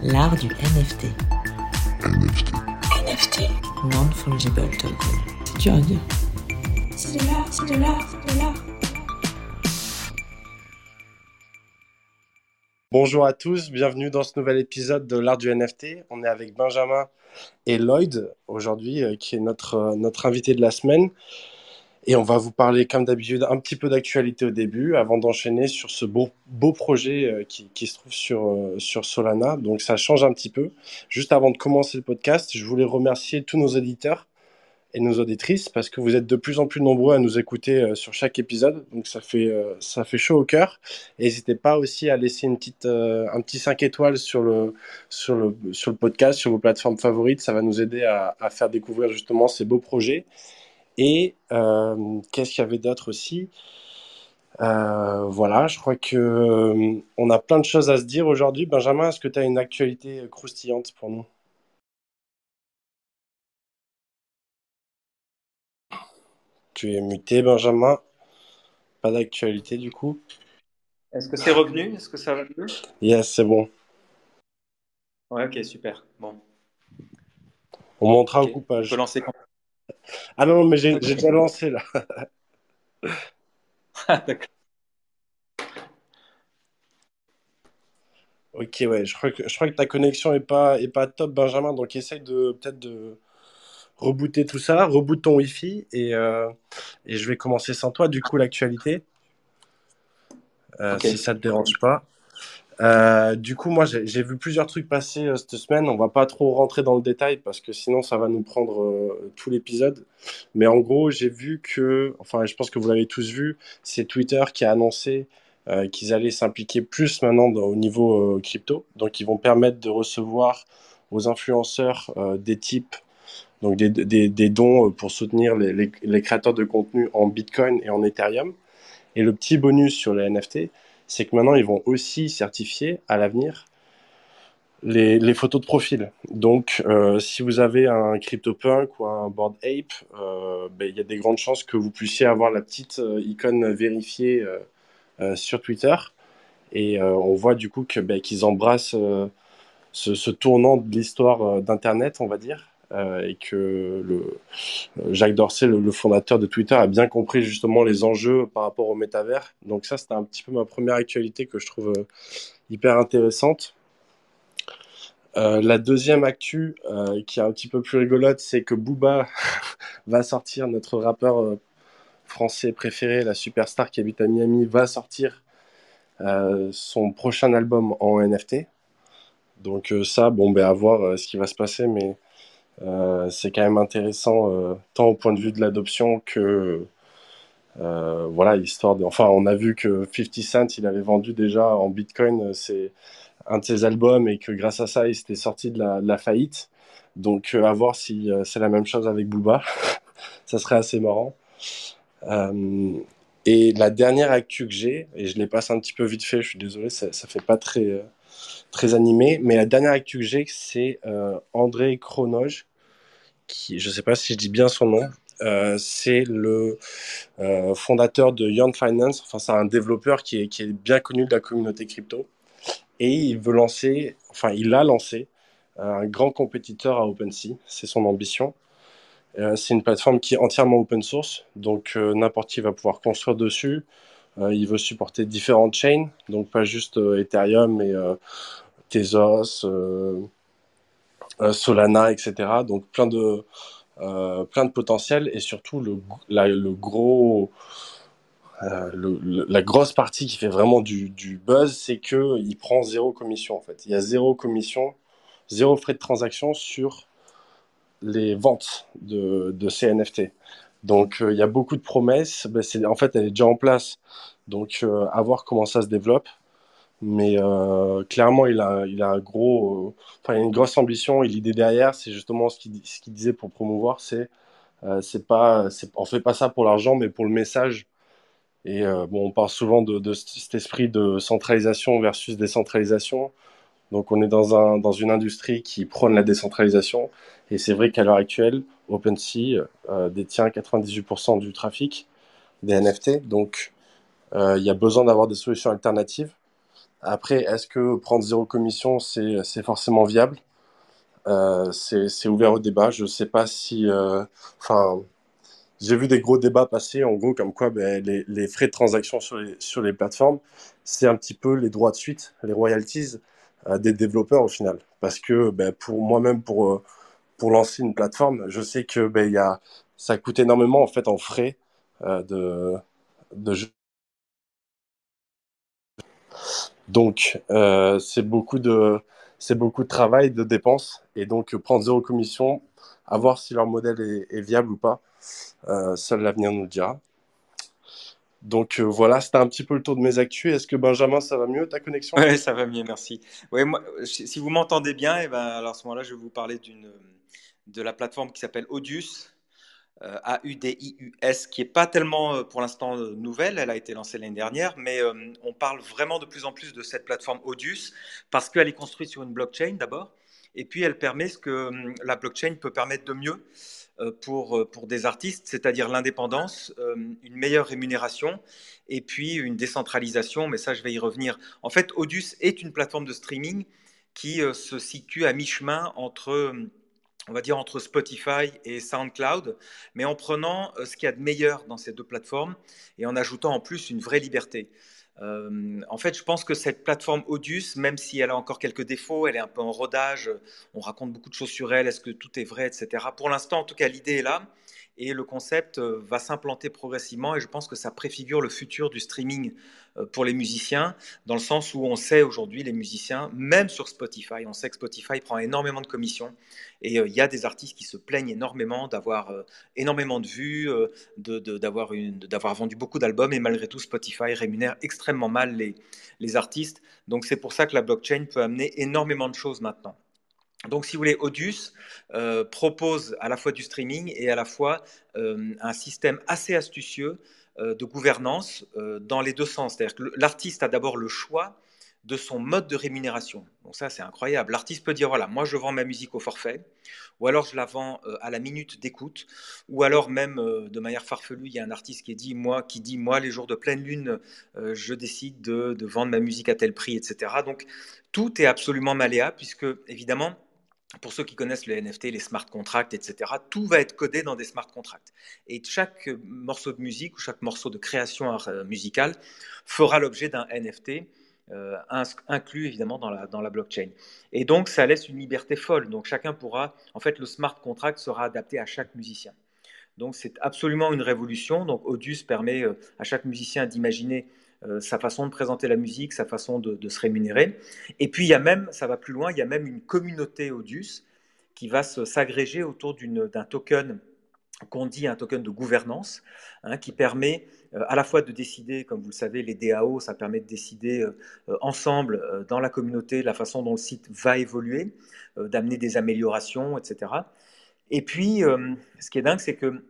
L'art du NFT. NFT. NFT. Non-fungible token. C'est dur à dire. C'est de l'art, c'est de l'art, c'est de l'art. Bonjour à tous, bienvenue dans ce nouvel épisode de l'art du NFT. On est avec Benjamin et Lloyd aujourd'hui, euh, qui est notre, euh, notre invité de la semaine. Et on va vous parler, comme d'habitude, un petit peu d'actualité au début, avant d'enchaîner sur ce beau, beau projet euh, qui, se trouve sur, euh, sur Solana. Donc ça change un petit peu. Juste avant de commencer le podcast, je voulais remercier tous nos éditeurs et nos auditrices parce que vous êtes de plus en plus nombreux à nous écouter euh, sur chaque épisode. Donc ça fait, ça fait chaud au cœur. N'hésitez pas aussi à laisser une petite, un petit 5 étoiles sur le, sur, le, sur le podcast, sur vos plateformes favorites. Ça va nous aider à, à faire découvrir justement ces beaux projets. Et euh, qu'est-ce qu'il y avait d'autre aussi? Euh, Voilà, je crois que euh, on a plein de choses à se dire aujourd'hui. Benjamin, est-ce que tu as une actualité croustillante pour nous? Tu es muté, Benjamin? Pas d'actualité du coup? Est-ce que c'est revenu? Est-ce que ça va mieux? Yes, c'est bon. Ouais, ok, super. Bon. On montera okay. au coupage. Je peux lancer quand ah non, mais j'ai déjà lancé là. ah, d'accord. Ok, ouais, je crois que, je crois que ta connexion est pas, est pas top, Benjamin, donc essaye de peut-être de rebooter tout ça, reboot ton Wi-Fi et, euh, et je vais commencer sans toi, du coup, l'actualité. Euh, okay. Si ça te dérange pas. Euh, du coup, moi, j'ai vu plusieurs trucs passer euh, cette semaine. On va pas trop rentrer dans le détail parce que sinon, ça va nous prendre euh, tout l'épisode. Mais en gros, j'ai vu que, enfin, je pense que vous l'avez tous vu, c'est Twitter qui a annoncé euh, qu'ils allaient s'impliquer plus maintenant dans, au niveau euh, crypto. Donc, ils vont permettre de recevoir aux influenceurs des types, donc des, des, des, dons pour soutenir les, les, les créateurs de contenu en Bitcoin et en Ethereum. Et le petit bonus sur les NFT, c'est que maintenant ils vont aussi certifier à l'avenir les, photos de profil. Donc, euh, si vous avez un CryptoPunk ou un Board Ape, euh, ben, il y a des grandes chances que vous puissiez avoir la petite euh, icône vérifiée sur Twitter. Et on voit du coup ben, qu'ils embrassent ce, tournant de l'histoire d'Internet, on va dire. Euh, et que Jacques Dorsey, le, fondateur de Twitter, a bien compris justement les enjeux par rapport au métavers. Donc ça, c'était un petit peu ma première actualité que je trouve euh, hyper intéressante. Euh, la deuxième actu, qui est un petit peu plus rigolote, c'est que Booba va sortir, notre rappeur français préféré, la superstar qui habite à Miami, va sortir son prochain album en NFT. Donc ça, bon, ben à voir ce qui va se passer, mais c'est quand même intéressant euh, tant au point de vue de l'adoption que euh, voilà histoire de enfin on a vu que 50 Cent il avait vendu déjà en Bitcoin c'est un de ses albums et que grâce à ça il s'était sorti de la, de la faillite. Donc à voir si c'est la même chose avec Booba. Ça serait assez marrant. Et la dernière actu que j'ai et je les passe un petit peu vite fait je suis désolé ça, ça fait pas très très animé. Mais la dernière actu que j'ai, c'est euh, André Chronoge, qui, je ne sais pas si je dis bien son nom, euh, c'est le euh, fondateur de Young Finance. Enfin, c'est un développeur qui est, bien connu de la communauté crypto. Et il veut lancer, enfin, il a lancé un grand compétiteur à OpenSea. C'est son ambition. C'est une plateforme qui est entièrement open source, donc n'importe qui va pouvoir construire dessus. Euh, il veut supporter différentes chains, donc pas juste Ethereum, mais Tezos, Solana, etc. Donc plein de, plein potentiel et surtout la, euh, grosse partie qui fait vraiment du, buzz, c'est que il prend zéro commission en fait. Il y a zéro commission, zéro frais de transaction sur les ventes de, de ces NFT. Donc euh, il y a beaucoup de promesses. Ben, en fait, elle est déjà en place. Donc euh, à voir comment ça se développe. Mais euh, clairement, il a, il a un gros, enfin, il a une grosse ambition. Et l'idée derrière, c'est justement ce qu'il, disait pour promouvoir, c'est, c'est pas, on fait pas ça pour l'argent, mais pour le message et euh, bon, on parle souvent de, de, cet esprit de centralisation versus décentralisation. Donc on est dans, un, dans une industrie qui prône la décentralisation. Et c'est vrai qu'à l'heure actuelle, OpenSea euh, détient 98% du trafic des NFT. Donc euh, il y a besoin d'avoir des solutions alternatives. Après, est-ce que prendre zéro commission, c'est forcément viable? Euh, c'est ouvert au débat. Je sais pas si, euh, enfin, j'ai vu des gros débats passer, en gros, comme quoi ben, les, les frais de transaction sur les, sur les plateformes, c'est un petit peu les droits de suite, les royalties euh, des développeurs au final. Parce que ben, pour moi-même, pour, euh, pour lancer une plateforme, je sais que ben, y a, ça coûte énormément en fait en frais euh, de, de jeu. Donc, euh, c'est beaucoup de, beaucoup de travail, de dépenses. Et donc, prendre zéro commission, à voir si leur modèle est, viable ou pas. Euh, seul l'avenir nous le dira. Donc euh, voilà, c'était un petit peu le tour de mes actus. Est-ce que Benjamin, ça va mieux ta connexion? Oui, ça va mieux, merci. Ouais, moi, si vous m'entendez bien, et eh ben, alors à ce moment-là, je vais vous parler d'une, de la plateforme qui s'appelle Audius, euh, A-U-D-I-U-S, qui n'est pas tellement euh, pour l'instant euh, nouvelle, elle a été lancée l'année dernière, mais euh, on parle vraiment de plus en plus de cette plateforme Audius parce qu'elle est construite sur une blockchain d'abord, et puis elle permet ce que la blockchain peut permettre de mieux euh, pour, euh, pour des artistes, c'est-à-dire l'indépendance, euh, une meilleure rémunération et puis une décentralisation, mais ça je vais y revenir. En fait, Audius est une plateforme de streaming qui se situe à mi-chemin entre, on va dire, entre Spotify et SoundCloud, mais en prenant ce qu'il y a de meilleur dans ces deux plateformes et en ajoutant en plus une vraie liberté. Euh, en fait, je pense que cette plateforme Audius, même si elle a encore quelques défauts, elle est un peu en rodage, on raconte beaucoup de choses sur elle, est-ce que tout est vrai, etc. Pour l'instant, en tout cas, l'idée est là et le concept euh, va s'implanter progressivement et je pense que ça préfigure le futur du streaming euh, pour les musiciens, dans le sens où on sait aujourd'hui, les musiciens, même sur Spotify, on sait que Spotify prend énormément de commissions et euh, il y a des artistes qui se plaignent énormément d'avoir énormément de vues, d'avoir vendu beaucoup d'albums et malgré tout Spotify rémunère extrêmement mal les, les artistes. Donc c'est pour ça que la blockchain peut amener énormément de choses maintenant. Donc, si vous voulez, Audius euh, propose à la fois du streaming et à la fois euh, un système assez astucieux euh, de gouvernance dans les deux sens. C'est-à-dire que l'artiste a d'abord le choix de son mode de rémunération. Donc ça, c'est incroyable. L'artiste peut dire, voilà, moi, je vends ma musique au forfait, ou alors je la vends à la minute d'écoute, ou alors même, de manière farfelue, il y a un artiste qui dit, moi, qui dit, moi, les jours de pleine lune, je décide de, de vendre ma musique à tel prix, etc. Donc, tout est absolument malléable, puisque, évidemment, pour ceux qui connaissent les NFT, les smart contracts, etc., tout va être codé dans des smart contracts. Et chaque morceau de musique ou chaque morceau de création euh, musicale fera l'objet d'un NFT euh, inclus évidemment dans la, blockchain. Et donc ça laisse une liberté folle. Donc chacun pourra, en fait, le smart contract sera adapté à chaque musicien. Donc c'est absolument une révolution. Donc Audius permet euh, à chaque musicien d'imaginer euh, sa façon de présenter la musique, sa façon de, se rémunérer. Et puis il y a même, ça va plus loin, il y a même une communauté Audius qui va s'agréger autour d'un token qu'on dit un token de gouvernance, hein, qui permet euh, à la fois de décider, comme vous le savez, les DAO, ça permet de décider euh, ensemble euh, dans la communauté la façon dont le site va évoluer, euh, d'amener des améliorations, etc. Et puis, euh, ce qui est dingue, c'est que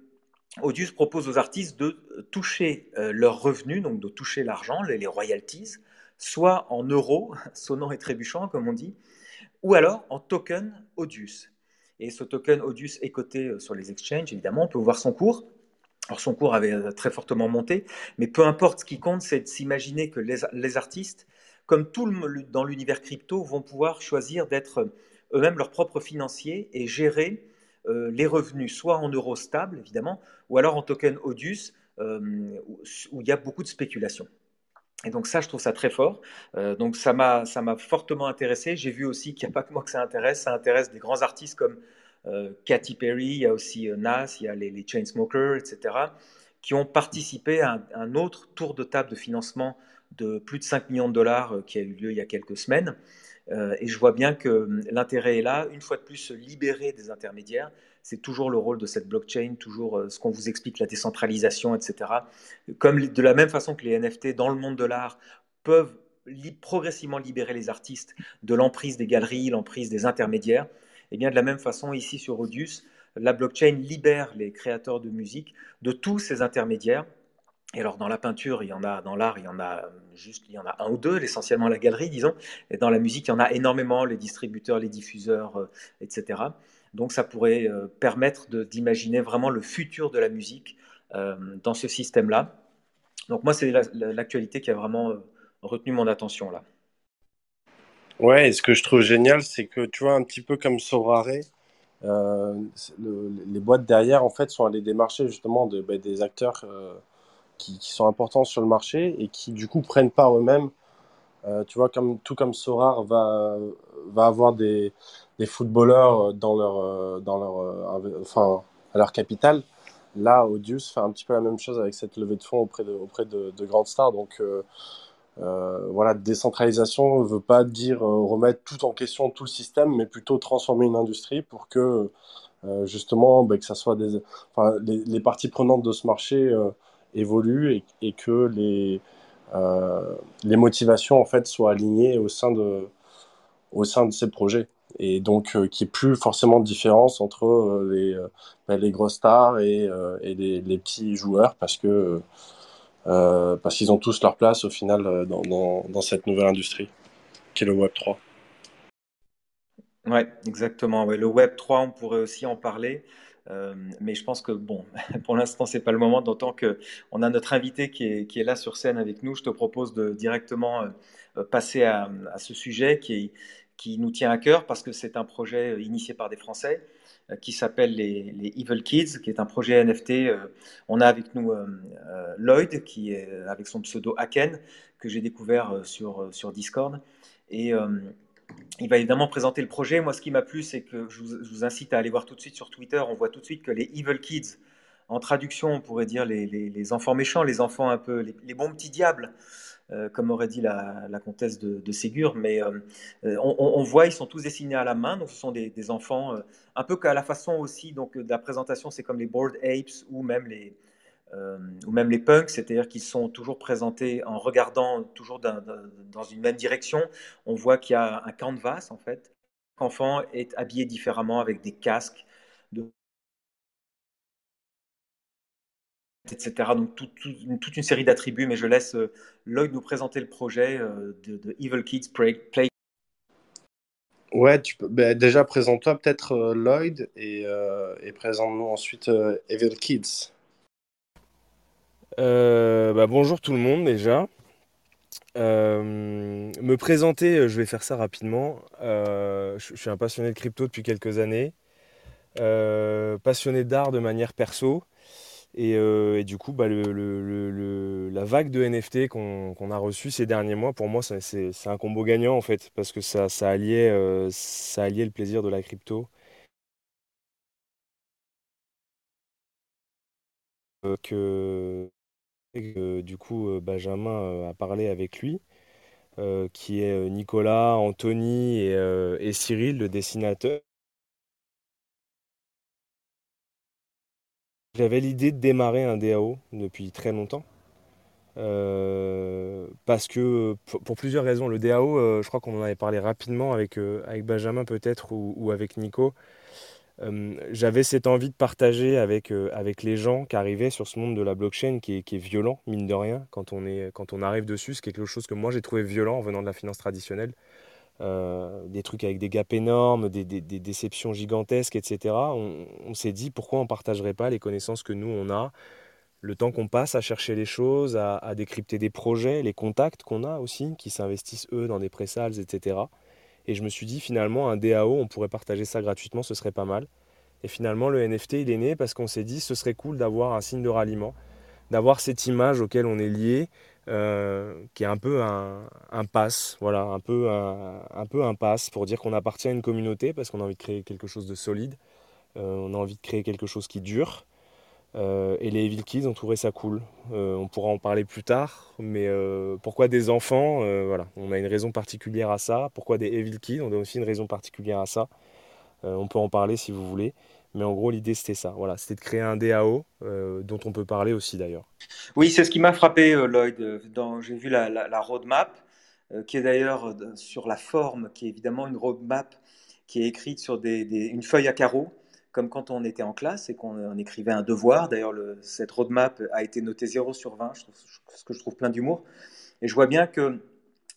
Audius propose aux artistes de toucher euh, leurs revenus, donc de toucher l'argent, les, royalties, soit en euros, sonnant et trébuchant, comme on dit, ou alors en token Audius. Et ce token Audius est coté euh, sur les exchanges, évidemment, on peut voir son cours. Alors son cours avait euh, très fortement monté, mais peu importe, ce qui compte, c'est de s'imaginer que les, les, artistes, comme tout le, dans l'univers crypto, vont pouvoir choisir d'être eux-mêmes leurs propres financiers et gérer euh, les revenus soit en euros stables, évidemment, ou alors en token Audius, euh, où il y a beaucoup de spéculation. Et donc ça, je trouve ça très fort. Euh, donc ça m'a ça m'a fortement intéressé. J'ai vu aussi qu'il n'y a pas que moi que ça intéresse. Ça intéresse des grands artistes comme euh, Katy Perry, il y a aussi euh, Nas, il y a les, Chainsmokers, etc., qui ont participé à un, un, autre tour de table de financement de plus de 5 millions de dollars euh, qui a eu lieu il y a quelques semaines. Euh, et je vois bien que l'intérêt est là. Une fois de plus, se libérer des intermédiaires, c'est toujours le rôle de cette blockchain, toujours euh, ce qu'on vous explique, la décentralisation, etc. Comme de la même façon que les NFT dans le monde de l'art peuvent progressivement libérer les artistes de l'emprise des galeries, l'emprise des intermédiaires, et bien de la même façon ici sur Audius, la blockchain libère les créateurs de musique de tous ces intermédiaires et alors dans la peinture, il y en a, dans l'art, il y en a juste, il y en a un ou deux, essentiellement la galerie, disons. Et dans la musique, il y en a énormément, les distributeurs, les diffuseurs, euh, etc. Donc ça pourrait euh, permettre d'imaginer vraiment le futur de la musique euh, dans ce système-là. Donc moi, c'est l'actualité la, qui a vraiment euh, retenu mon attention là. Ouais, et ce que je trouve génial, c'est que tu vois, un petit peu comme Sorare, euh, les boîtes derrière, en fait, sont allées démarcher justement bah, des acteurs euh, qui, sont importants sur le marché et qui, du coup, prennent par eux-mêmes. Euh, tu vois, comme, tout comme Sorar va, va avoir des, des footballeurs dans leur, euh, dans leur, euh, enfin, à leur capital. Là, Odious fait un petit peu la même chose avec cette levée de fonds auprès de, auprès de, de grandes stars. Donc, euh, euh, voilà, décentralisation ne veut pas dire euh, remettre tout en question, tout le système, mais plutôt transformer une industrie pour que euh, justement ben, que ça soit des, les, parties prenantes de ce marché euh, évoluent et, que les, euh, les motivations en fait soient alignées au sein de, au sein de ces projets. Et donc euh, qu'il n'y ait plus forcément de différence entre euh, les, ben, les grosses stars et, et les, petits joueurs parce que parce qu'ils ont tous leur place au final dans, dans, dans cette nouvelle industrie qui est le Web 3. Ouais, exactement. Ouais. Le Web 3, on pourrait aussi en parler. Euh, mais je pense que bon, pour l'instant, c'est pas le moment. D'autant que on a notre invité qui est, là sur scène avec nous. Je te propose de directement euh, passer à, ce sujet qui, nous tient à cœur parce que c'est un projet initié par des Français euh, qui s'appelle les, Evil Kids, qui est un projet NFT. Euh, On a avec nous euh, euh, Lloyd, qui est avec son pseudo Haken, que j'ai découvert euh, sur, euh, sur Discord. Et euh, il va évidemment présenter le projet. Moi, ce qui m'a plu, c'est que je vous, incite à aller voir tout de suite sur Twitter. On voit tout de suite que les Evil Kids, en traduction, on pourrait dire les, enfants méchants, les enfants un peu, les, bons petits diables, euh, comme aurait dit la, comtesse de, Ségur. Mais euh, euh, on, voit, ils sont tous dessinés à la main. Donc, ce sont des, enfants, un peu qu'à la façon aussi donc, de la présentation, c'est comme les Bored Apes ou même les, euh, ou même les punks, c'est-à-dire qu'ils sont toujours présentés en regardant toujours dans une même direction. On voit qu'il y a un canvas en fait. L'enfant est habillé différemment avec des casques, etc. Donc toute une série d'attributs, mais je laisse euh, Lloyd nous présenter le projet euh, de, Evil Kids Play. Ouais, ben, déjà présente-toi peut-être euh, Lloyd et, présente-nous ensuite Evil Kids. Euh, bah, bonjour tout le monde déjà. Euh, me présenter, euh, je vais faire ça rapidement. Je, suis un passionné de crypto depuis quelques années, passionné d'art de manière perso. Et, du coup, bah, la vague de NFT qu'on a reçue ces derniers mois, pour moi, c'est un combo gagnant en fait, parce que ça, ça alliait, le plaisir de la crypto. Que, du coup, euh, Benjamin euh, a parlé avec lui. euh, qui est euh, Nicolas, Anthony et, euh, Cyril, le dessinateur. J'avais l'idée de démarrer un DAO depuis très longtemps. euh, parce que pour, plusieurs raisons, le DAO, euh, je crois qu'on en avait parlé rapidement avec, euh, Benjamin peut-être ou avec Nico. J'avais cette envie de partager avec, euh, avec les gens qui arrivaient sur ce monde de la blockchain qui est, violent, mine de rien, quand on est, quand on arrive dessus. C'est quelque chose que moi j'ai trouvé violent en venant de la finance traditionnelle. Euh, des trucs avec des gaps énormes, des, des- déceptions gigantesques, etc. On, s'est dit pourquoi on partagerait pas les connaissances que nous on a, le temps qu'on passe à chercher les choses, à, décrypter des projets, les contacts qu'on a aussi, qui s'investissent eux dans des pré-sales, etc. Et je me suis dit finalement un DAO, on pourrait partager ça gratuitement, ce serait pas mal. Et finalement le NFT il est né parce qu'on s'est dit ce serait cool d'avoir un signe de ralliement, d'avoir cette image auquel on est lié, euh, qui est un peu un, un pass, voilà, un peu un, un peu un pass pour dire qu'on appartient à une communauté parce qu'on a envie de créer quelque chose de solide, euh, on a envie de créer quelque chose qui dure. Euh, et les Evil Kids ont trouvé ça cool. Euh, on pourra en parler plus tard, mais euh, pourquoi des enfants? Euh, voilà, on a une raison particulière à ça. Pourquoi des Evil Kids? On a aussi une raison particulière à ça. On peut en parler si vous voulez. Mais en gros, l'idée c'était ça. Voilà, c'était de créer un DAO dont on peut parler aussi d'ailleurs. Oui, c'est ce qui m'a frappé, Lloyd. j'ai vu la, roadmap, qui est d'ailleurs sur la forme, qui est évidemment une roadmap qui est écrite sur une feuille à carreaux, comme quand on était en classe et qu'on on écrivait un devoir. D'ailleurs, le- cette roadmap a été notée 0 sur 20, je trouve- ce que je trouve plein d'humour. Et je vois bien que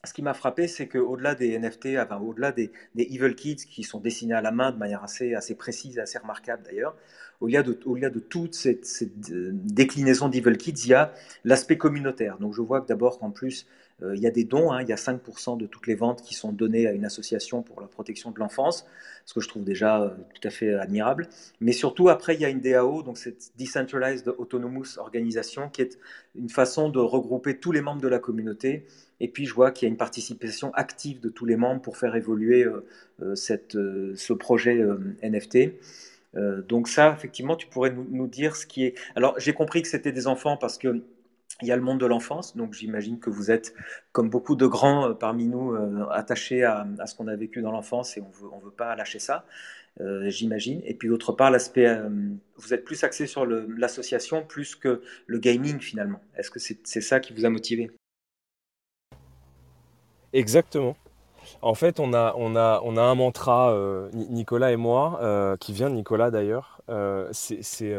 ce qui m'a frappé, c'est qu'au-delà des NFT, au-delà des, Evil Kids qui sont dessinés à la main de manière assez, assez précise, assez remarquable d'ailleurs, au-delà de, au-delà de toute cette, cette, euh, déclinaison d'Evil Kids, il y a l'aspect communautaire. Donc je vois que d'abord qu'en plus, il y a des dons, hein. il y a 5% de toutes les ventes qui sont données à une association pour la protection de l'enfance, ce que je trouve déjà tout à fait admirable. Mais surtout, après, il y a une DAO, donc cette Decentralized Autonomous Organisation, qui est une façon de regrouper tous les membres de la communauté. Et puis, je vois qu'il y a une participation active de tous les membres pour faire évoluer cette, ce projet NFT. Euh, donc ça, effectivement, tu pourrais nous, dire ce qui est... Alors, j'ai compris que c'était des enfants parce que il y a le monde de l'enfance, donc j'imagine que vous êtes, comme beaucoup de grands euh, parmi nous, euh, attachés à, ce qu'on a vécu dans l'enfance et on veut, ne veut pas lâcher ça, j'imagine. Et puis d'autre part, l'aspect, vous êtes plus axé sur l'association plus que le gaming finalement. Est-ce que c'est ça qui vous a motivé? Exactement. En fait, on a, on a, on a un mantra, euh, Nicolas et moi, euh, qui vient de Nicolas d'ailleurs, euh, c'est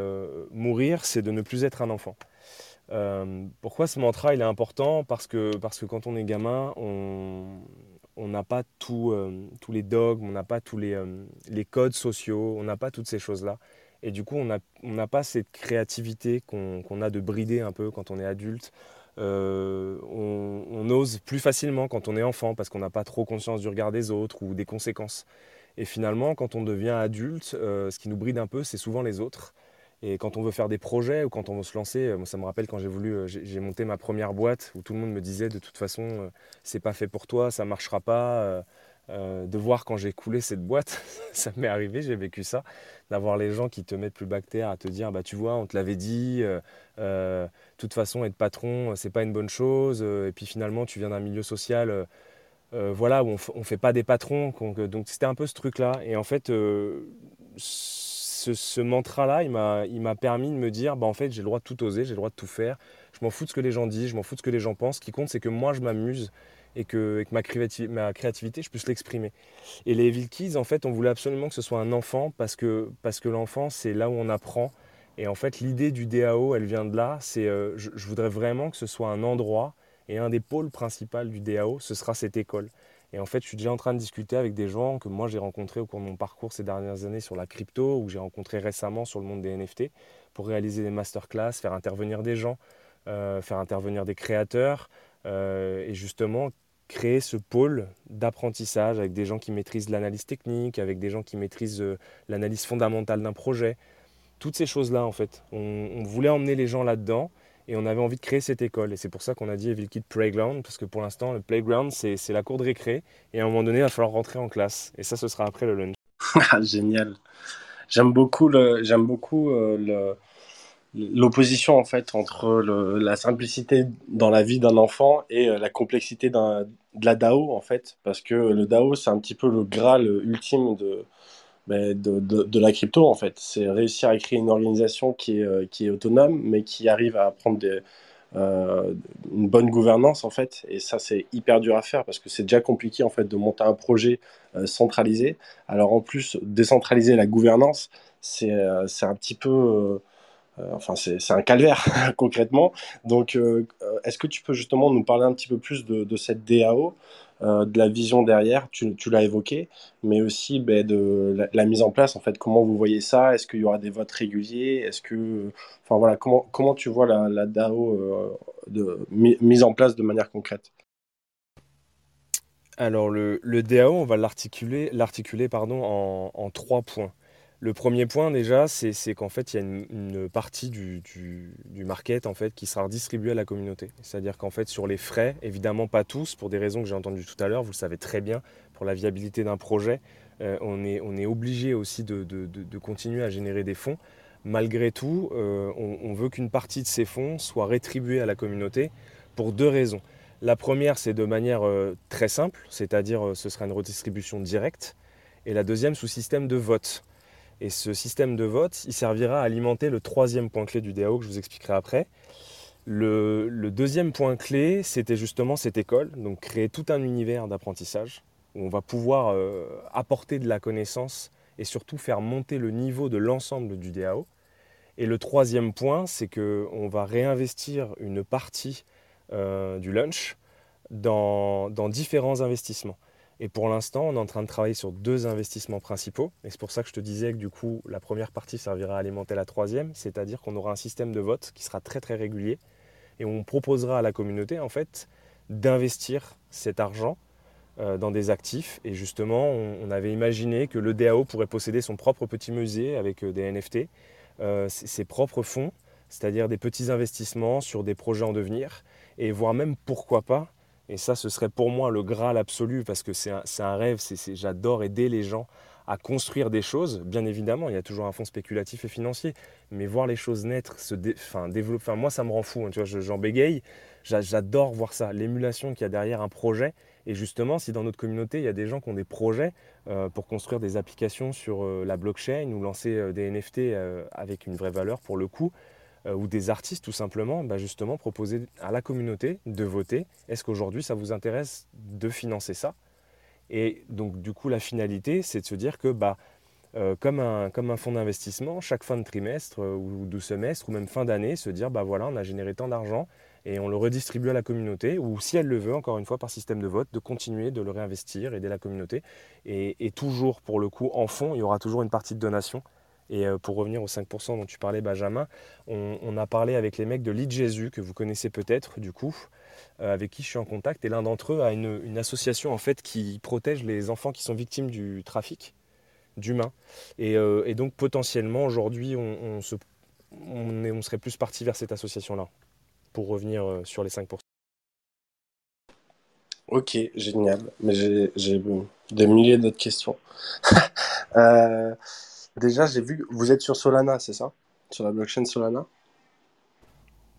mourir, c'est de ne plus être un enfant. Pourquoi ce mantra il est important? Parce que, parce que quand on est gamin, on n'a pas tous les dogmes, on n'a pas tous les, les, codes sociaux, on n'a pas toutes ces choses-là. Et du coup, on n'a pas cette créativité qu'on a de brider un peu quand on est adulte. Euh, on, ose plus facilement quand on est enfant parce qu'on n'a pas trop conscience du regard des autres ou des conséquences. Et finalement, quand on devient adulte, euh, ce qui nous bride un peu, c'est souvent les autres. Et quand on veut faire des projets ou quand on veut se lancer, euh, moi ça me rappelle quand j'ai voulu, j'ai monté ma première boîte où tout le monde me disait de toute façon, c'est pas fait pour toi, ça marchera pas. Euh, de voir quand j'ai coulé cette boîte, ça m'est arrivé, j'ai vécu ça, d'avoir les gens qui te mettent plus bactère à te dire bah tu vois, on te l'avait dit, de euh, euh, toute façon être patron, c'est pas une bonne chose, et puis finalement tu viens d'un milieu social voilà, où on, ne fait pas des patrons, donc c'était un peu ce truc-là. Et en fait, ce, mantra-là, il m'a permis de me dire bah en fait j'ai le droit de tout oser, j'ai le droit de tout faire, je m'en fous de ce que les gens disent, je m'en fous de ce que les gens pensent, ce qui compte c'est que moi je m'amuse et que, ma, créativité, je puisse l'exprimer. Et les Evil Kids, en fait, on voulait absolument que ce soit un enfant parce que, l'enfant, c'est là où on apprend. Et en fait, l'idée du DAO, elle vient de là. C'est, euh, je, voudrais vraiment que ce soit un endroit et un des pôles principaux du DAO, ce sera cette école. Et en fait, je suis déjà en train de discuter avec des gens que moi j'ai rencontrés au cours de mon parcours ces dernières années sur la crypto, ou j'ai rencontré récemment sur le monde des NFT, pour réaliser des masterclass, faire intervenir des gens, euh, faire intervenir des créateurs, euh, et justement créer ce pôle d'apprentissage avec des gens qui maîtrisent l'analyse technique, avec des gens qui maîtrisent euh, l'analyse fondamentale d'un projet. Toutes ces choses-là, en fait. On, voulait emmener les gens là-dedans et on avait envie de créer cette école. Et c'est pour ça qu'on a dit Evil Kid Playground, parce que pour l'instant, le playground, c'est la cour de récré. Et à un moment donné, il va falloir rentrer en classe. Et ça, ce sera après le lunch. Génial. J'aime beaucoup, j'aime beaucoup euh, l'opposition en fait entre la simplicité dans la vie d'un enfant et euh, la complexité de la DAO en fait parce que le DAO c'est un petit peu le graal ultime de, ben, de, la crypto en fait. C'est réussir à créer une organisation qui est, euh, qui est autonome mais qui arrive à prendre euh, une bonne gouvernance en fait. Et ça c'est hyper dur à faire parce que c'est déjà compliqué en fait de monter un projet centralisé. Alors en plus décentraliser la gouvernance c'est c'est un petit peu euh, enfin, c'est un calvaire concrètement. Donc, euh, euh, est-ce que tu peux justement nous parler un petit peu plus de, cette DAO, de la vision derrière Tu, l'as évoqué, mais aussi ben, de la, mise en place. En fait, comment vous voyez ça? Est-ce qu'il y aura des votes réguliers? Est-ce que, enfin voilà, comment comment tu vois la, DAO de, mise en place de manière concrète? Alors le, DAO, on va l'articuler, pardon, en, trois points. Le premier point déjà, c'est qu'en fait, il y a une, partie du, market en fait, qui sera redistribuée à la communauté. C'est-à-dire qu'en fait, sur les frais, évidemment pas tous, pour des raisons que j'ai entendues tout à l'heure, vous le savez très bien, pour la viabilité d'un projet, euh, on, est, obligé aussi de, continuer à générer des fonds. Malgré tout, euh, on, veut qu'une partie de ces fonds soit rétribuée à la communauté pour deux raisons. La première, c'est de manière euh, très simple, c'est-à-dire ce sera une redistribution directe. Et la deuxième, sous système de vote. Et ce système de vote, il servira à alimenter le troisième point clé du DAO que je vous expliquerai après. Le, deuxième point clé, c'était justement cette école, donc créer tout un univers d'apprentissage où on va pouvoir euh, apporter de la connaissance et surtout faire monter le niveau de l'ensemble du DAO. Et le troisième point, c'est qu'on va réinvestir une partie euh, du lunch dans différents investissements. Et pour l'instant, on est en train de travailler sur deux investissements principaux. Et c'est pour ça que je te disais que du coup, la première partie servira à alimenter la troisième, c'est-à-dire qu'on aura un système de vote qui sera très très régulier et on proposera à la communauté en fait d'investir cet argent dans des actifs. Et justement, on, avait imaginé que le DAO pourrait posséder son propre petit musée avec des NFT, ses propres fonds, c'est-à-dire des petits investissements sur des projets en devenir, et voire même pourquoi pas et ça, ce serait pour moi le Graal absolu parce que c'est un, rêve. J'adore aider les gens à construire des choses. Bien évidemment, il y a toujours un fonds spéculatif et financier, mais voir les choses naître, se développer. moi, ça me rend fou. Hein, j'en bégaye. J'adore voir ça, l'émulation qu'il y a derrière un projet. Et justement, si dans notre communauté, il y a des gens qui ont des projets euh, pour construire des applications sur euh, la blockchain ou lancer euh, des NFT avec une vraie valeur pour le coup, ou des artistes tout simplement, bah, justement proposer à la communauté de voter. Est-ce qu'aujourd'hui ça vous intéresse de financer ça? Et donc du coup la finalité c'est de se dire que bah, euh, comme, un, fonds d'investissement, chaque fin de trimestre euh, ou de semestre ou même fin d'année, se dire bah voilà on a généré tant d'argent et on le redistribue à la communauté ou si elle le veut encore une fois par système de vote de continuer de le réinvestir, aider la communauté et, et toujours pour le coup en fond il y aura toujours une partie de donation et euh, pour revenir aux 5% dont tu parlais, Benjamin, on, a parlé avec les mecs de Lead Jésus, que vous connaissez peut-être du coup, euh, avec qui je suis en contact. Et l'un d'entre eux a une, association en fait qui protège les enfants qui sont victimes du trafic d'humains. Et, euh, donc potentiellement aujourd'hui, on, serait plus parti vers cette association-là, pour revenir sur les 5%. Ok, génial. Mais j'ai des milliers d'autres questions. Déjà, j'ai vu, vous êtes sur Solana, c'est ça? Sur la blockchain Solana?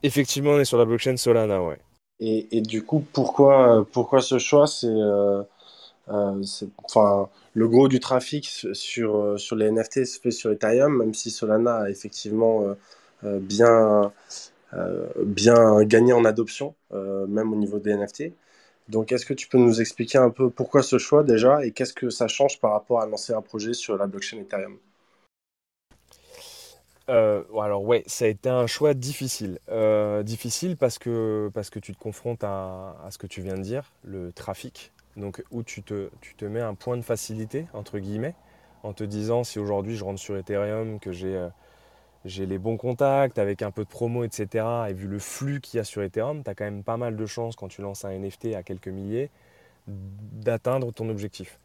Effectivement, on est sur la blockchain Solana, ouais. Et, et du coup, pourquoi, pourquoi ce choix? C'est euh, euh, enfin, le gros du trafic sur, euh, sur les NFT se fait sur Ethereum, même si Solana a effectivement bien, bien gagné en adoption, même au niveau des NFT. Donc, est-ce que tu peux nous expliquer un peu pourquoi ce choix déjà? Et qu'est-ce que ça change par rapport à lancer un projet sur la blockchain Ethereum? Euh, alors ouais, ça a été un choix difficile. Euh, difficile parce que, parce que tu te confrontes à, ce que tu viens de dire, le trafic. Donc où tu te, tu te mets un point de facilité, entre guillemets, en te disant si aujourd'hui je rentre sur Ethereum, que j'ai euh, j'ai les bons contacts, avec un peu de promo, etc. Et vu le flux qu'il y a sur Ethereum, tu as quand même pas mal de chances quand tu lances un NFT à quelques milliers d'atteindre ton objectif.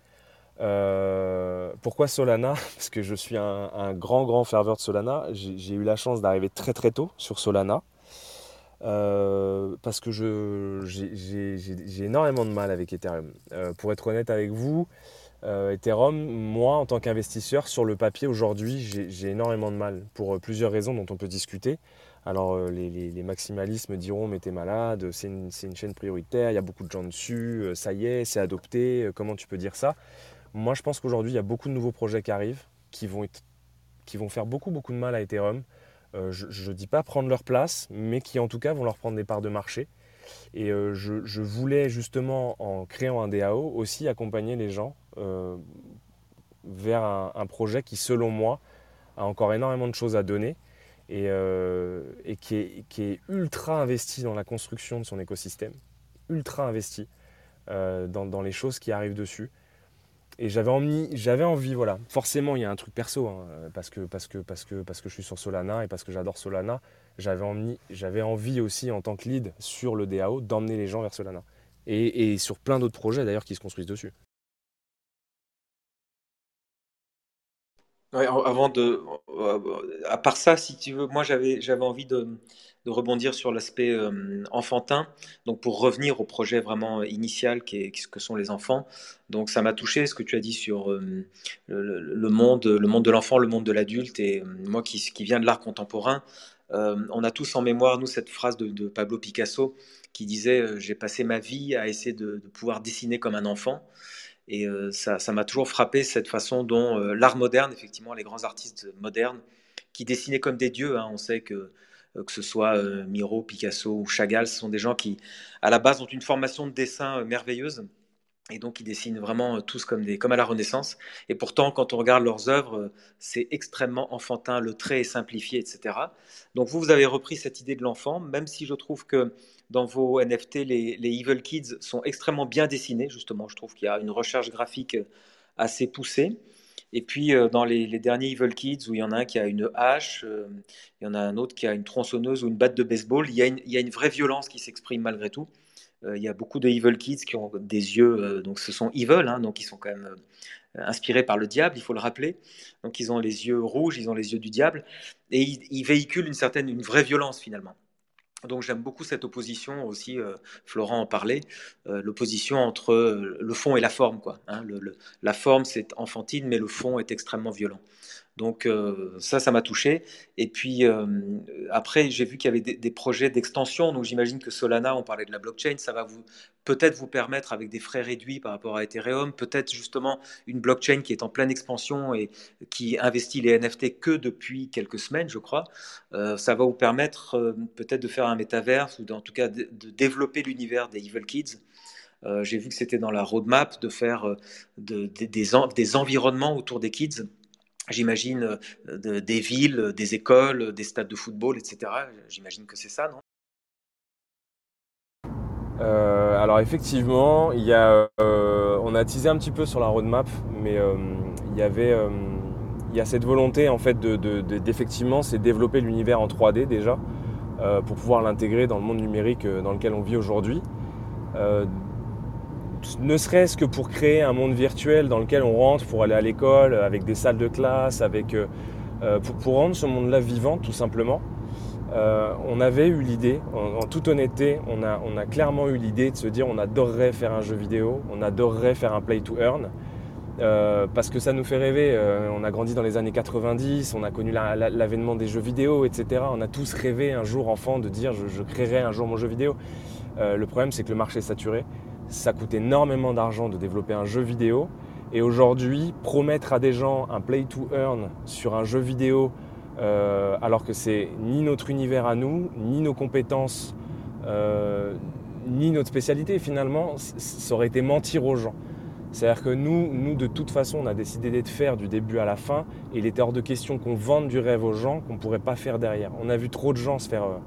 Euh, pourquoi Solana? Parce que je suis un, grand, grand ferveur de Solana. J'ai eu la chance d'arriver très, très tôt sur Solana. Euh, parce que j'ai énormément de mal avec Ethereum. Euh, pour être honnête avec vous, Ethereum, moi, en tant qu'investisseur, sur le papier, aujourd'hui, j'ai énormément de mal pour plusieurs raisons dont on peut discuter. Alors, les, maximalistes me diront, mais t'es malade, c'est une, chaîne prioritaire, il y a beaucoup de gens dessus, ça y est, c'est adopté, comment tu peux dire ça? Moi, je pense qu'aujourd'hui, il y a beaucoup de nouveaux projets qui arrivent, qui vont, faire beaucoup, beaucoup de mal à Ethereum. Euh, je ne dis pas prendre leur place, mais qui en tout cas vont leur prendre des parts de marché. Et euh, je, voulais justement, en créant un DAO, aussi accompagner les gens euh, vers un, projet qui, selon moi, a encore énormément de choses à donner et, qui, est, ultra investi dans la construction de son écosystème, ultra investi dans, les choses qui arrivent dessus. Et j'avais envie, j'avais envie, voilà. Forcément, il y a un truc perso, hein, parce, que, parce, que, parce, que, parce que je suis sur Solana et parce que j'adore Solana. J'avais envie, j'avais envie aussi, en tant que lead sur le DAO, d'emmener les gens vers Solana. Et, et sur plein d'autres projets d'ailleurs qui se construisent dessus. avant de, à part ça, si tu veux, moi j'avais j'avais envie de, de rebondir sur l'aspect euh, enfantin, donc pour revenir au projet vraiment initial qui est, ce que sont les enfants. Donc ça m'a touché ce que tu as dit sur euh, le, monde, le monde de l'enfant, le monde de l'adulte, et euh, moi qui, qui viens de l'art contemporain, on a tous en mémoire nous cette phrase de, Pablo Picasso qui disait j'ai passé ma vie à essayer de, pouvoir dessiner comme un enfant. Et ça m'a toujours frappé cette façon dont l'art moderne, effectivement, les grands artistes modernes, qui dessinaient comme des dieux, hein, on sait que que ce soit euh, Miro, Picasso ou Chagall, ce sont des gens qui, à la base, ont une formation de dessin euh, merveilleuse. Et donc, ils dessinent vraiment tous comme, des, comme à la Renaissance. Et pourtant, quand on regarde leurs œuvres, c'est extrêmement enfantin, le trait est simplifié, etc. Donc, vous, vous avez repris cette idée de l'enfant, même si je trouve que dans vos NFT, les Evil Kids sont extrêmement bien dessinés, justement. Je trouve qu'il y a une recherche graphique assez poussée. Et puis euh, dans les, derniers Evil Kids, où il y en a un qui a une hache, euh, il y en a un autre qui a une tronçonneuse ou une batte de baseball, il y a une, vraie violence qui s'exprime malgré tout. il y a beaucoup de evil kids qui ont des yeux, donc ce sont evil, hein, donc ils sont quand même inspirés par le diable, il faut le rappeler. Donc ils ont les yeux rouges, ils ont les yeux du diable, et ils, véhiculent une certaine, une vraie violence finalement. Donc j'aime beaucoup cette opposition aussi, Florent en parlait, l'opposition entre le fond et la forme. Quoi, hein. la forme c'est enfantine, mais le fond est extrêmement violent. Donc euh, ça, ça m'a touché. Et puis euh, après, j'ai vu qu'il y avait des, projets d'extension. Donc j'imagine que Solana, on parlait de la blockchain, ça va peut-être vous permettre avec des frais réduits par rapport à Ethereum, peut-être justement une blockchain qui est en pleine expansion et qui investit les NFT que depuis quelques semaines, je crois. Euh, ça va vous permettre peut-être de faire un métaverse ou en tout cas de, développer l'univers des Evil Kids. j'ai vu que c'était dans la roadmap de faire des environnements autour des kids j'imagine, euh, des villes, des écoles, des stades de football, etc. J'imagine que c'est ça, non? Euh, alors effectivement, euh, on a teasé un petit peu sur la roadmap, mais il y avait, il y a cette volonté en fait de, d'effectivement, développer l'univers en 3D déjà pour pouvoir l'intégrer dans le monde numérique dans lequel on vit aujourd'hui ne serait-ce que pour créer un monde virtuel dans lequel on rentre pour aller à l'école, avec des salles de classe, avec, euh, euh, pour, rendre ce monde-là vivant tout simplement. Euh, on avait eu l'idée, en, toute honnêteté, on a, clairement eu l'idée de se dire on adorerait faire un jeu vidéo, on adorerait faire un play to earn. parce que ça nous fait rêver. on a grandi dans les années 90, on a connu l'avènement des jeux vidéo, etc. On a tous rêvé un jour enfant de dire je, je créerai un jour mon jeu vidéo. le problème c'est que le marché est saturé ça coûte énormément d'argent de développer un jeu vidéo. Et aujourd'hui, promettre à des gens un play to earn sur un jeu vidéo, euh, alors que c'est ni notre univers à nous, ni nos compétences, euh, ni notre spécialité, finalement, ça aurait été mentir aux gens. C'est-à-dire que nous, de toute façon, on a décidé d'être faire du début à la fin, et il était hors de question qu'on vende du rêve aux gens qu'on ne pourrait pas faire derrière. On a vu trop de gens se faire euh,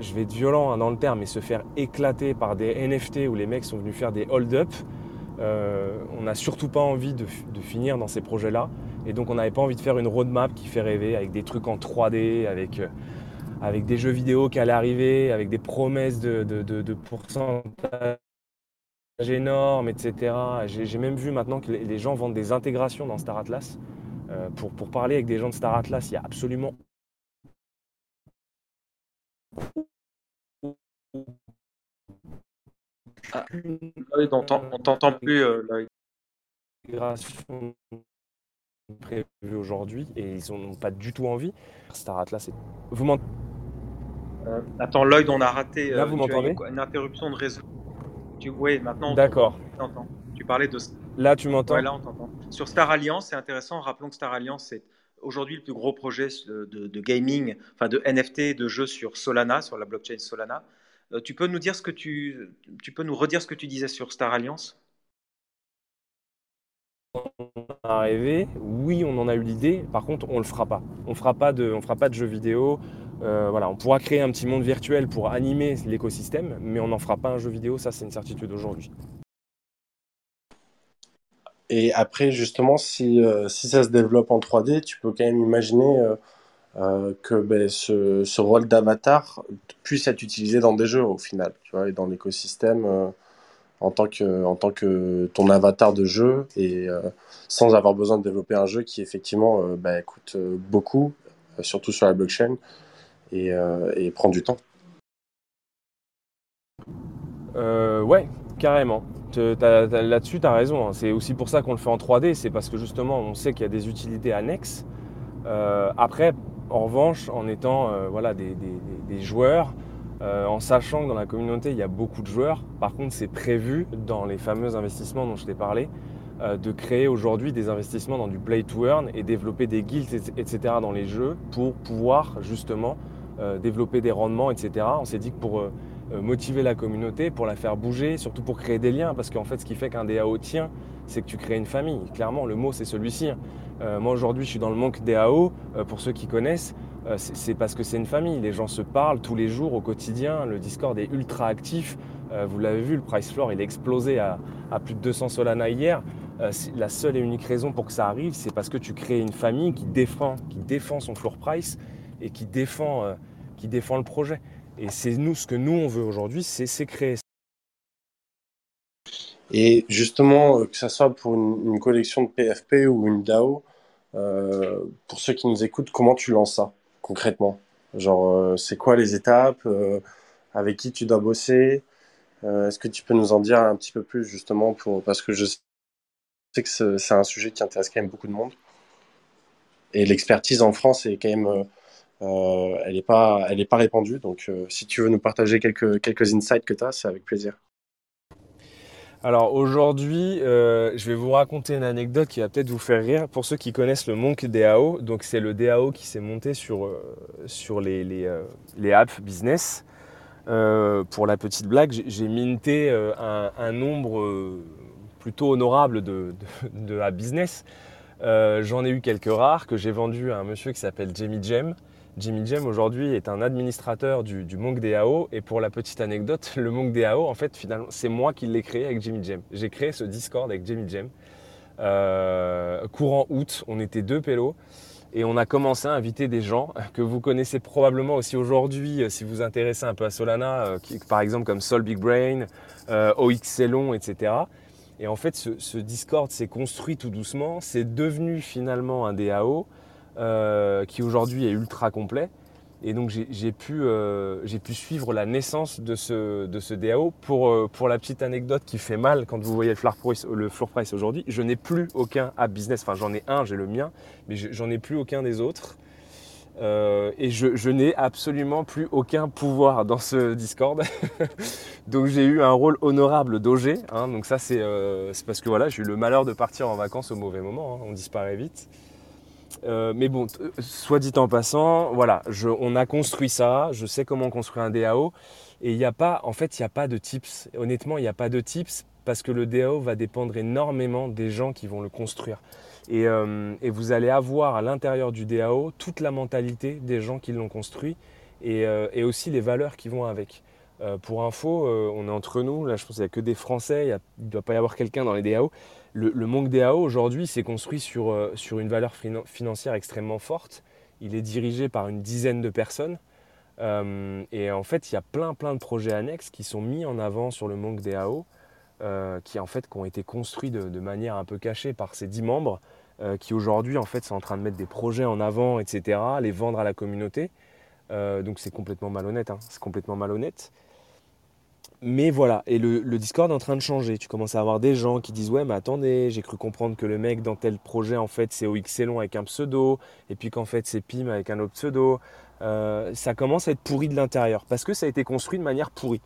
je vais être violent hein, dans le terme, mais se faire éclater par des NFT où les mecs sont venus faire des hold-up, euh, on n'a surtout pas envie de, finir dans ces projets-là. Et donc on n'avait pas envie de faire une roadmap qui fait rêver avec des trucs en 3D, avec, euh, avec des jeux vidéo qui allaient arriver, avec des promesses de, pourcentage énormes, etc. J'ai même vu maintenant que les gens vendent des intégrations dans Star Atlas. Euh, pour, pour parler avec des gens de Star Atlas, il y a absolument ah, on t'entend plus. Euh, L'intégration prévue aujourd'hui et ils n'ont pas du tout envie. Star Atlas, vous m'entendez euh, Attends, Lloyd, on a raté. Là, vous euh, m'entendez Une interruption de réseau. Tu... Oui, maintenant. D'accord. Tu parlais de. Là, tu m'entends là, on t'entend. Sur Star Alliance, c'est intéressant. Rappelons que Star Alliance, c'est aujourd'hui le plus gros projet de, gaming, enfin de NFT, de jeux sur Solana, sur la blockchain Solana. Euh, tu peux nous dire ce que tu, tu peux nous redire ce que tu disais sur Star Alliance? Arrivé, oui, on en a eu l'idée. Par contre, on le fera pas. On fera pas de, on fera pas de jeux vidéo. Euh, voilà, on pourra créer un petit monde virtuel pour animer l'écosystème, mais on n'en fera pas un jeu vidéo. Ça, c'est une certitude aujourd'hui. Et après, justement, si, euh, si ça se développe en 3D, tu peux quand même imaginer euh, euh, que ben, ce, ce, rôle d'avatar puisse être utilisé dans des jeux au final, tu vois, et dans l'écosystème en, tant que, en tant que ton avatar de jeu, et sans avoir besoin de développer un jeu qui effectivement ben, coûte beaucoup, surtout sur la blockchain, et, et prend du temps. ouais, carrément. Là-dessus, tu as raison. Hein. C'est aussi pour ça qu'on le fait en 3D. C'est parce que justement, on sait qu'il y a des utilités annexes. Euh, après, en revanche, en étant euh, voilà, des, joueurs, euh, en sachant que dans la communauté, il y a beaucoup de joueurs, par contre, c'est prévu dans les fameux investissements dont je t'ai parlé, de créer aujourd'hui des investissements dans du play to earn et développer des guilds, etc. dans les jeux pour pouvoir justement développer des rendements, etc. On s'est dit que pour motiver la communauté, pour la faire bouger, surtout pour créer des liens, parce qu'en fait ce qui fait qu'un DAO tient, c'est que tu crées une famille. Clairement, le mot c'est celui-ci. Hein. Euh, moi aujourd'hui je suis dans le manque DAO, euh, pour ceux qui connaissent, c'est parce que c'est une famille. Les gens se parlent tous les jours au quotidien, le Discord est ultra actif. vous l'avez vu, le price floor il a explosé à, plus de 200 Solana hier. la seule et unique raison pour que ça arrive, c'est parce que tu crées une famille qui défend, son floor price et qui défend le projet. Et c'est nous, ce que nous on veut aujourd'hui, c'est créer Et justement, que ce soit pour une, collection de PFP ou une DAO, pour ceux qui nous écoutent, comment tu lances ça concrètement? Genre, c'est quoi les étapes Avec qui tu dois bosser Est-ce que tu peux nous en dire un petit peu plus justement pour parce que je sais que c'est un sujet qui intéresse quand même beaucoup de monde. Et l'expertise en France est quand même, euh, euh, elle n'est pas, répandue. Donc, euh, si tu veux nous partager quelques, insights que tu as, c'est avec plaisir. Alors aujourd'hui, je vais vous raconter une anecdote qui va peut-être vous faire rire. Pour ceux qui connaissent le Monk DAO, donc c'est le DAO qui s'est monté sur, les, apps business. pour la petite blague, j'ai minté un, nombre plutôt honorable de, de business. Euh, j'en ai eu quelques rares que j'ai vendus à un monsieur qui s'appelle Jamie Jem. Jimmy Jem aujourd'hui est un administrateur du, du Monk DAO et pour la petite anecdote, le Monk DAO en fait finalement c'est moi qui l'ai créé avec Jimmy Jem. J'ai créé ce Discord avec Jimmy Jem. Euh, courant août, on était deux pélos et on a commencé à inviter des gens que vous connaissez probablement aussi aujourd'hui euh, si vous intéressez un peu à Solana, par exemple comme Sol Big Brain, Celon, etc. Et en fait, ce, Discord s'est construit tout doucement. C'est devenu finalement un DAO euh, qui aujourd'hui est ultra complet. Et donc j'ai pu, euh, pu, suivre la naissance de ce, DAO. Pour, euh, pour, la petite anecdote qui fait mal quand vous voyez le floor price, aujourd'hui, je n'ai plus aucun app business. Enfin j'en ai un, j'ai le mien, mais j'en ai plus aucun des autres. Et je, n'ai absolument plus aucun pouvoir dans ce Discord. donc j'ai eu un rôle honorable d'OG. Hein. donc ça c'est parce que voilà, j'ai eu le malheur de partir en vacances au mauvais moment. Hein. on disparaît vite. Euh, mais bon, soit dit en passant, voilà, on a construit ça. Je sais comment construire un DAO. Et il n'y a pas, en fait, il n'y a pas de tips. Honnêtement, il n'y a pas de tips parce que le DAO va dépendre énormément des gens qui vont le construire. Euh, et, vous allez avoir à l'intérieur du DAO toute la mentalité des gens qui l'ont construit et, euh, aussi les valeurs qui vont avec. Euh, pour info, on est entre nous, là je pense qu'il n'y a que des Français, il ne doit pas y avoir quelqu'un dans les DAO. Le, le DAO aujourd'hui s'est construit sur, sur une valeur financière extrêmement forte. Il est dirigé par une dizaine de personnes. et en fait, il y a plein plein de projets annexes qui sont mis en avant sur le Monk DAO. Euh, qui en fait qui ont été construits de, manière un peu cachée par ces dix membres, euh, qui aujourd'hui en fait sont en train de mettre des projets en avant, etc., les vendre à la communauté. Euh, donc c'est complètement malhonnête, hein. c'est complètement malhonnête. Mais voilà, et le, Discord est en train de changer. Tu commences à avoir des gens qui disent Ouais, mais attendez, j'ai cru comprendre que le mec dans tel projet, en fait, c'est OXLon avec un pseudo, et puis qu'en fait, c'est PIM avec un autre pseudo. ça commence à être pourri de l'intérieur, parce que ça a été construit de manière pourrie.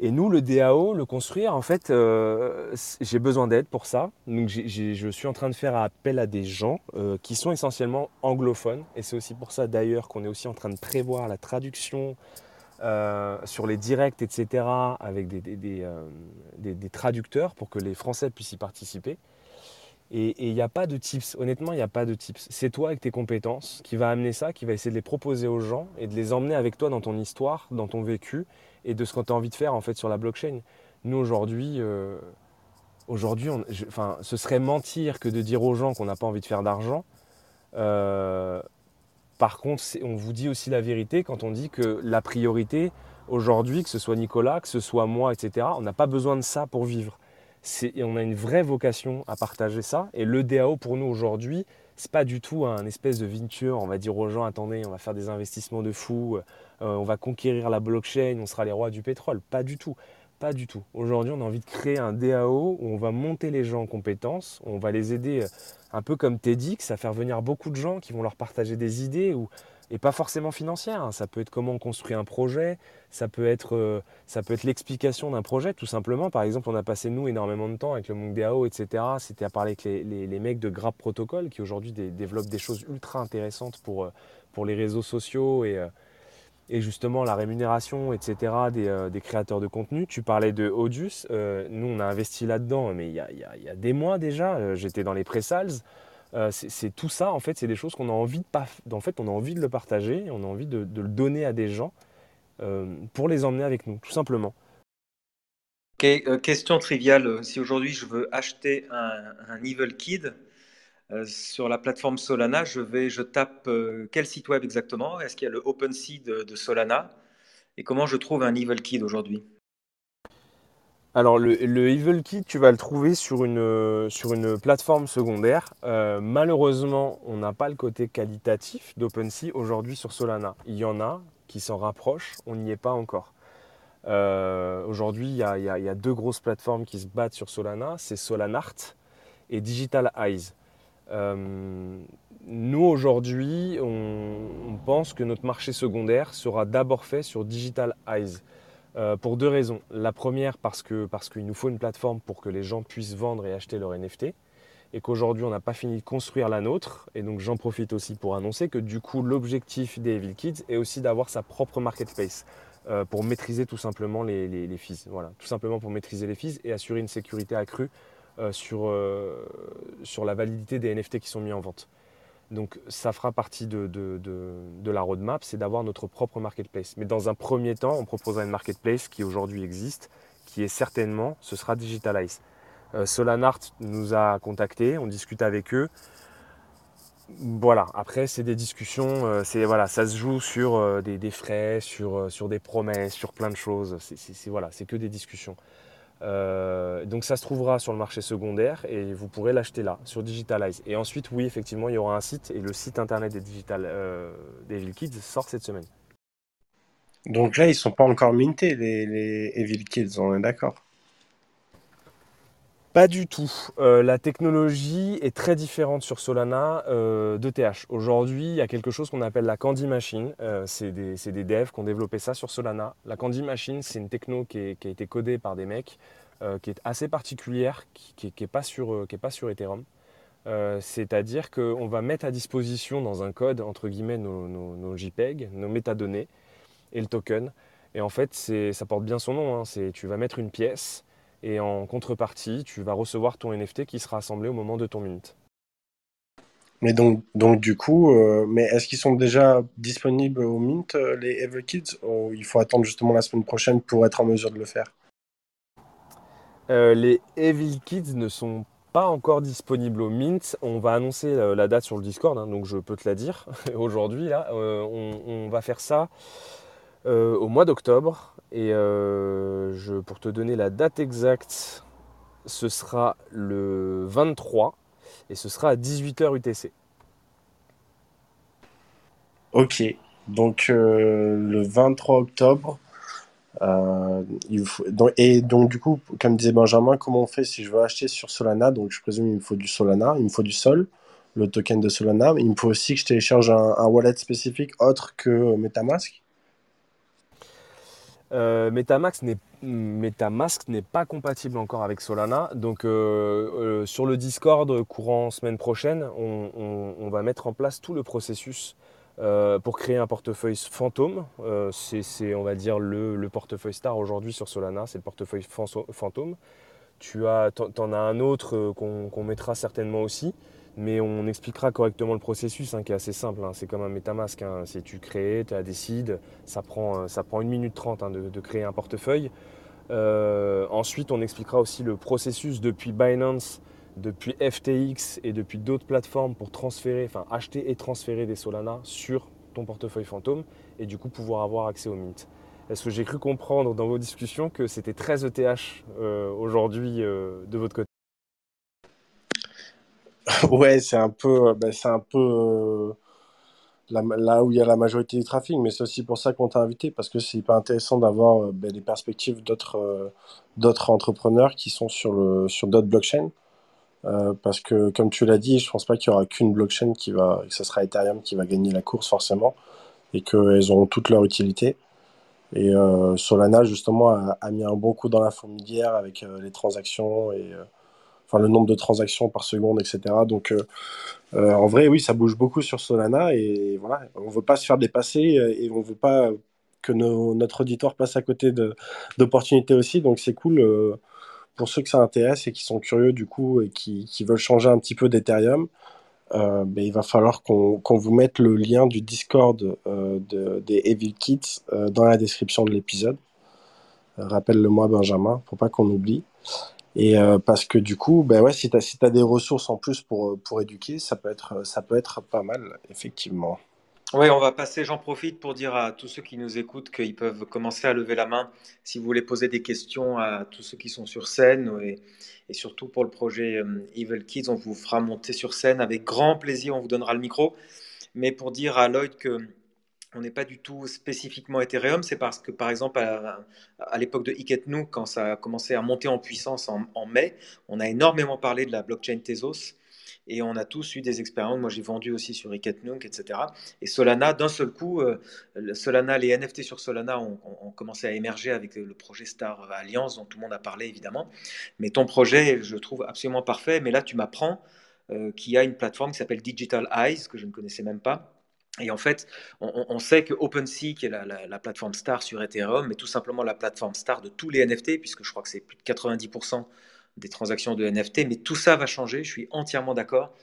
Et nous, le DAO, le construire, en fait, euh, j'ai besoin d'aide pour ça. Donc, je suis en train de faire appel à des gens euh, qui sont essentiellement anglophones. Et c'est aussi pour ça, d'ailleurs, qu'on est aussi en train de prévoir la traduction euh, sur les directs, etc., avec des, des, traducteurs pour que les Français puissent y participer. Et il n'y a pas de tips. Honnêtement, il n'y a pas de tips. C'est toi avec tes compétences qui va amener ça, qui va essayer de les proposer aux gens et de les emmener avec toi dans ton histoire, dans ton vécu et de ce qu'on a envie de faire en fait sur la blockchain. Nous aujourd'hui, euh, enfin, ce serait mentir que de dire aux gens qu'on n'a pas envie de faire d'argent. Euh, par contre, on vous dit aussi la vérité quand on dit que la priorité aujourd'hui, que ce soit Nicolas, que ce soit moi, etc., on n'a pas besoin de ça pour vivre. on a une vraie vocation à partager ça. Et le DAO pour nous aujourd'hui, c'est pas du tout un espèce de venture. On va dire aux gens attendez, on va faire des investissements de fou, euh, on va conquérir la blockchain, on sera les rois du pétrole. Pas du tout. Du tout. Aujourd'hui, on a envie de créer un DAO où on va monter les gens en compétences, on va les aider euh, un peu comme TEDx à faire venir beaucoup de gens qui vont leur partager des idées ou, et pas forcément financières. Hein. Ça peut être comment on construit un projet, ça peut être, euh, être l'explication d'un projet tout simplement. Par exemple, on a passé nous énormément de temps avec le Monk DAO, etc. C'était à parler avec les, mecs de Grab Protocol qui aujourd'hui développent des choses ultra intéressantes pour, pour les réseaux sociaux et, et justement la rémunération, etc. Euh, des, créateurs de contenu. Tu parlais de Audius, euh, nous on a investi là-dedans, mais il y, a, des mois déjà, euh, j'étais dans les pré-sales. c'est tout ça, en fait, c'est des choses qu'on a envie de pas, en fait, on a envie de le partager, on a envie de, le donner à des gens pour les emmener avec nous, tout simplement. question triviale, si aujourd'hui je veux acheter un, un Evil Kid, euh, sur la plateforme Solana, je, tape euh, quel site web exactement? Est-ce qu'il y a le OpenSea de, Solana? Et comment je trouve un Evil Kid aujourd'hui? Alors le, Evil Kit, tu vas le trouver sur une, plateforme secondaire. Euh, malheureusement, on n'a pas le côté qualitatif d'OpenSea aujourd'hui sur Solana. Il y en a qui s'en rapprochent, on n'y est pas encore. Aujourd'hui, il y, a deux grosses plateformes qui se battent sur Solana, c'est Solanart et Digital Eyes. Euh, nous, aujourd'hui, on, pense que notre marché secondaire sera d'abord fait sur Digital Eyes. Euh, pour deux raisons. La première, parce qu'il parce qu'il nous faut une plateforme pour que les gens puissent vendre et acheter leurs NFT. Et qu'aujourd'hui, on n'a pas fini de construire la nôtre. Et donc, j'en profite aussi pour annoncer que du coup, l'objectif des Evil Kids est aussi d'avoir sa propre marketplace euh, pour maîtriser tout simplement les, les. Voilà, tout simplement pour maîtriser les fees et assurer une sécurité accrue sur, sur la validité des NFT qui sont mis en vente. Donc ça fera partie de, la roadmap, c'est d'avoir notre propre marketplace. Mais dans un premier temps, on proposera une marketplace qui aujourd'hui existe, qui est certainement, ce sera Digitalize. Euh, Solanart nous a contactés, on discute avec eux. Voilà, après c'est des discussions, euh, c'est voilà, ça se joue sur euh, des, frais, sur, sur des promesses, sur plein de choses. C'est voilà, c'est que des discussions. Euh, donc ça se trouvera sur le marché secondaire et vous pourrez l'acheter là, sur Digitalize. Et ensuite, oui, effectivement, il y aura un site et le site internet des Digital euh, Evil Kids sort cette semaine. Donc là, ils sont pas encore mintés, les, les Evil Kids, on est d'accord pas du tout. Euh, la technologie est très différente sur Solana euh, de TH. Aujourd'hui, il y a quelque chose qu'on appelle la Candy Machine. Euh, c'est des, devs qui ont développé ça sur Solana. La Candy Machine, c'est une techno qui, a été codée par des mecs, qui est assez particulière, qui n'est pas, sur, Ethereum. C'est-à-dire qu'on va mettre à disposition dans un code, entre guillemets, nos, nos, JPEG, nos métadonnées et le token. Et en fait, ça porte bien son nom. Hein. Tu vas mettre une pièce et en contrepartie, tu vas recevoir ton NFT qui sera assemblé au moment de ton mint. Mais donc, donc du coup, euh, mais est-ce qu'ils sont déjà disponibles au mint, euh, les Ever Kids, ou il faut attendre justement la semaine prochaine pour être en mesure de le faire? Euh, Les Evil Kids ne sont pas encore disponibles au mint. On va annoncer la date sur le Discord, hein, donc je peux te la dire aujourd'hui. Là, on, va faire ça au mois d'octobre. Et euh, pour te donner la date exacte, ce sera le 23 et ce sera à 18h UTC. Ok, donc euh, le 23 octobre. Euh, et donc du coup, comme disait Benjamin, comment on fait si je veux acheter sur Solana? Donc je présume il me faut du Solana, il me faut du Sol, le token de Solana. Il me faut aussi que je télécharge un wallet spécifique autre que MetaMask. Euh, Metamask n'est pas compatible encore avec Solana. Donc euh, euh, sur le Discord courant semaine prochaine, on, va mettre en place tout le processus pour créer un portefeuille fantôme. c'est on va dire le, portefeuille star aujourd'hui sur Solana, c'est le portefeuille fantôme. Tu en as un autre qu'on mettra certainement aussi mais on expliquera correctement le processus hein, qui est assez simple. Hein. C'est comme un MetaMask. Hein. Si tu crées, tu décides, ça prend, euh, ça prend 1 minute 30 de, créer un portefeuille. Euh, ensuite, on expliquera aussi le processus depuis Binance, depuis FTX et depuis d'autres plateformes pour transférer, enfin acheter et transférer des Solana sur ton portefeuille fantôme et du coup pouvoir avoir accès au Mint. Est-ce que j'ai cru comprendre dans vos discussions que c'était très ETH euh, aujourd'hui de votre côté? Ouais, c'est un peu, euh, ben, c'est un peu euh, là où il y a la majorité du trafic, mais c'est aussi pour ça qu'on t'a invité, parce que c'est hyper intéressant d'avoir euh, ben, des perspectives d'autres d'autres entrepreneurs qui sont sur le sur d'autres blockchains. parce que, comme tu l'as dit, je pense pas qu'il y aura qu'une blockchain qui va, que ce sera Ethereum qui va gagner la course forcément, et qu'elles auront toute leur utilité. Et Solana, justement, a, a, mis un bon coup dans la fourmilière avec les transactions et le nombre de transactions par seconde, etc. Donc, euh, euh, en vrai, oui, ça bouge beaucoup sur Solana et voilà, on veut pas se faire dépasser euh, et on veut pas que notre auditoire passe à côté d'opportunités aussi. Donc, c'est cool pour ceux que ça intéresse et qui sont curieux du coup et qui, veulent changer un petit peu d'Ethereum. Euh, il va falloir qu'on vous mette le lien du Discord de, des Evil Kits dans la description de l'épisode. Rappelle-le-moi, Benjamin, pour pas qu'on oublie. Et euh, parce que du coup, ben ouais, si tu as, si des ressources en plus pour, pour éduquer, ça peut, être, ça peut être pas mal, effectivement. Oui, on va passer. J'en profite pour dire à tous ceux qui nous écoutent qu'ils peuvent commencer à lever la main si vous voulez poser des questions à tous ceux qui sont sur scène. Et, surtout pour le projet euh, Evil Kids, on vous fera monter sur scène avec grand plaisir. On vous donnera le micro. Mais pour dire à Lloyd que on n'est pas du tout spécifiquement Ethereum, c'est parce que, par exemple, à, l'époque de Iketnu, quand ça a commencé à monter en puissance en, mai, on a énormément parlé de la blockchain Tezos. Et on a tous eu des expériences. Moi, j'ai vendu aussi sur Iketnunk, etc. Et Solana, d'un seul coup, euh, Solana, les NFT sur Solana ont, commencé à émerger avec le projet Star Alliance, dont tout le monde a parlé, évidemment. Mais ton projet, je trouve absolument parfait. Mais là, tu m'apprends euh, qu'il y a une plateforme qui s'appelle Digital Eyes, que je ne connaissais même pas. Et en fait, on, sait que OpenSea, qui est la, la, plateforme star sur Ethereum, est tout simplement la plateforme star de tous les NFT, puisque je crois que c'est plus de 90% des transactions de NFT, mais tout ça va changer, je suis entièrement d'accord.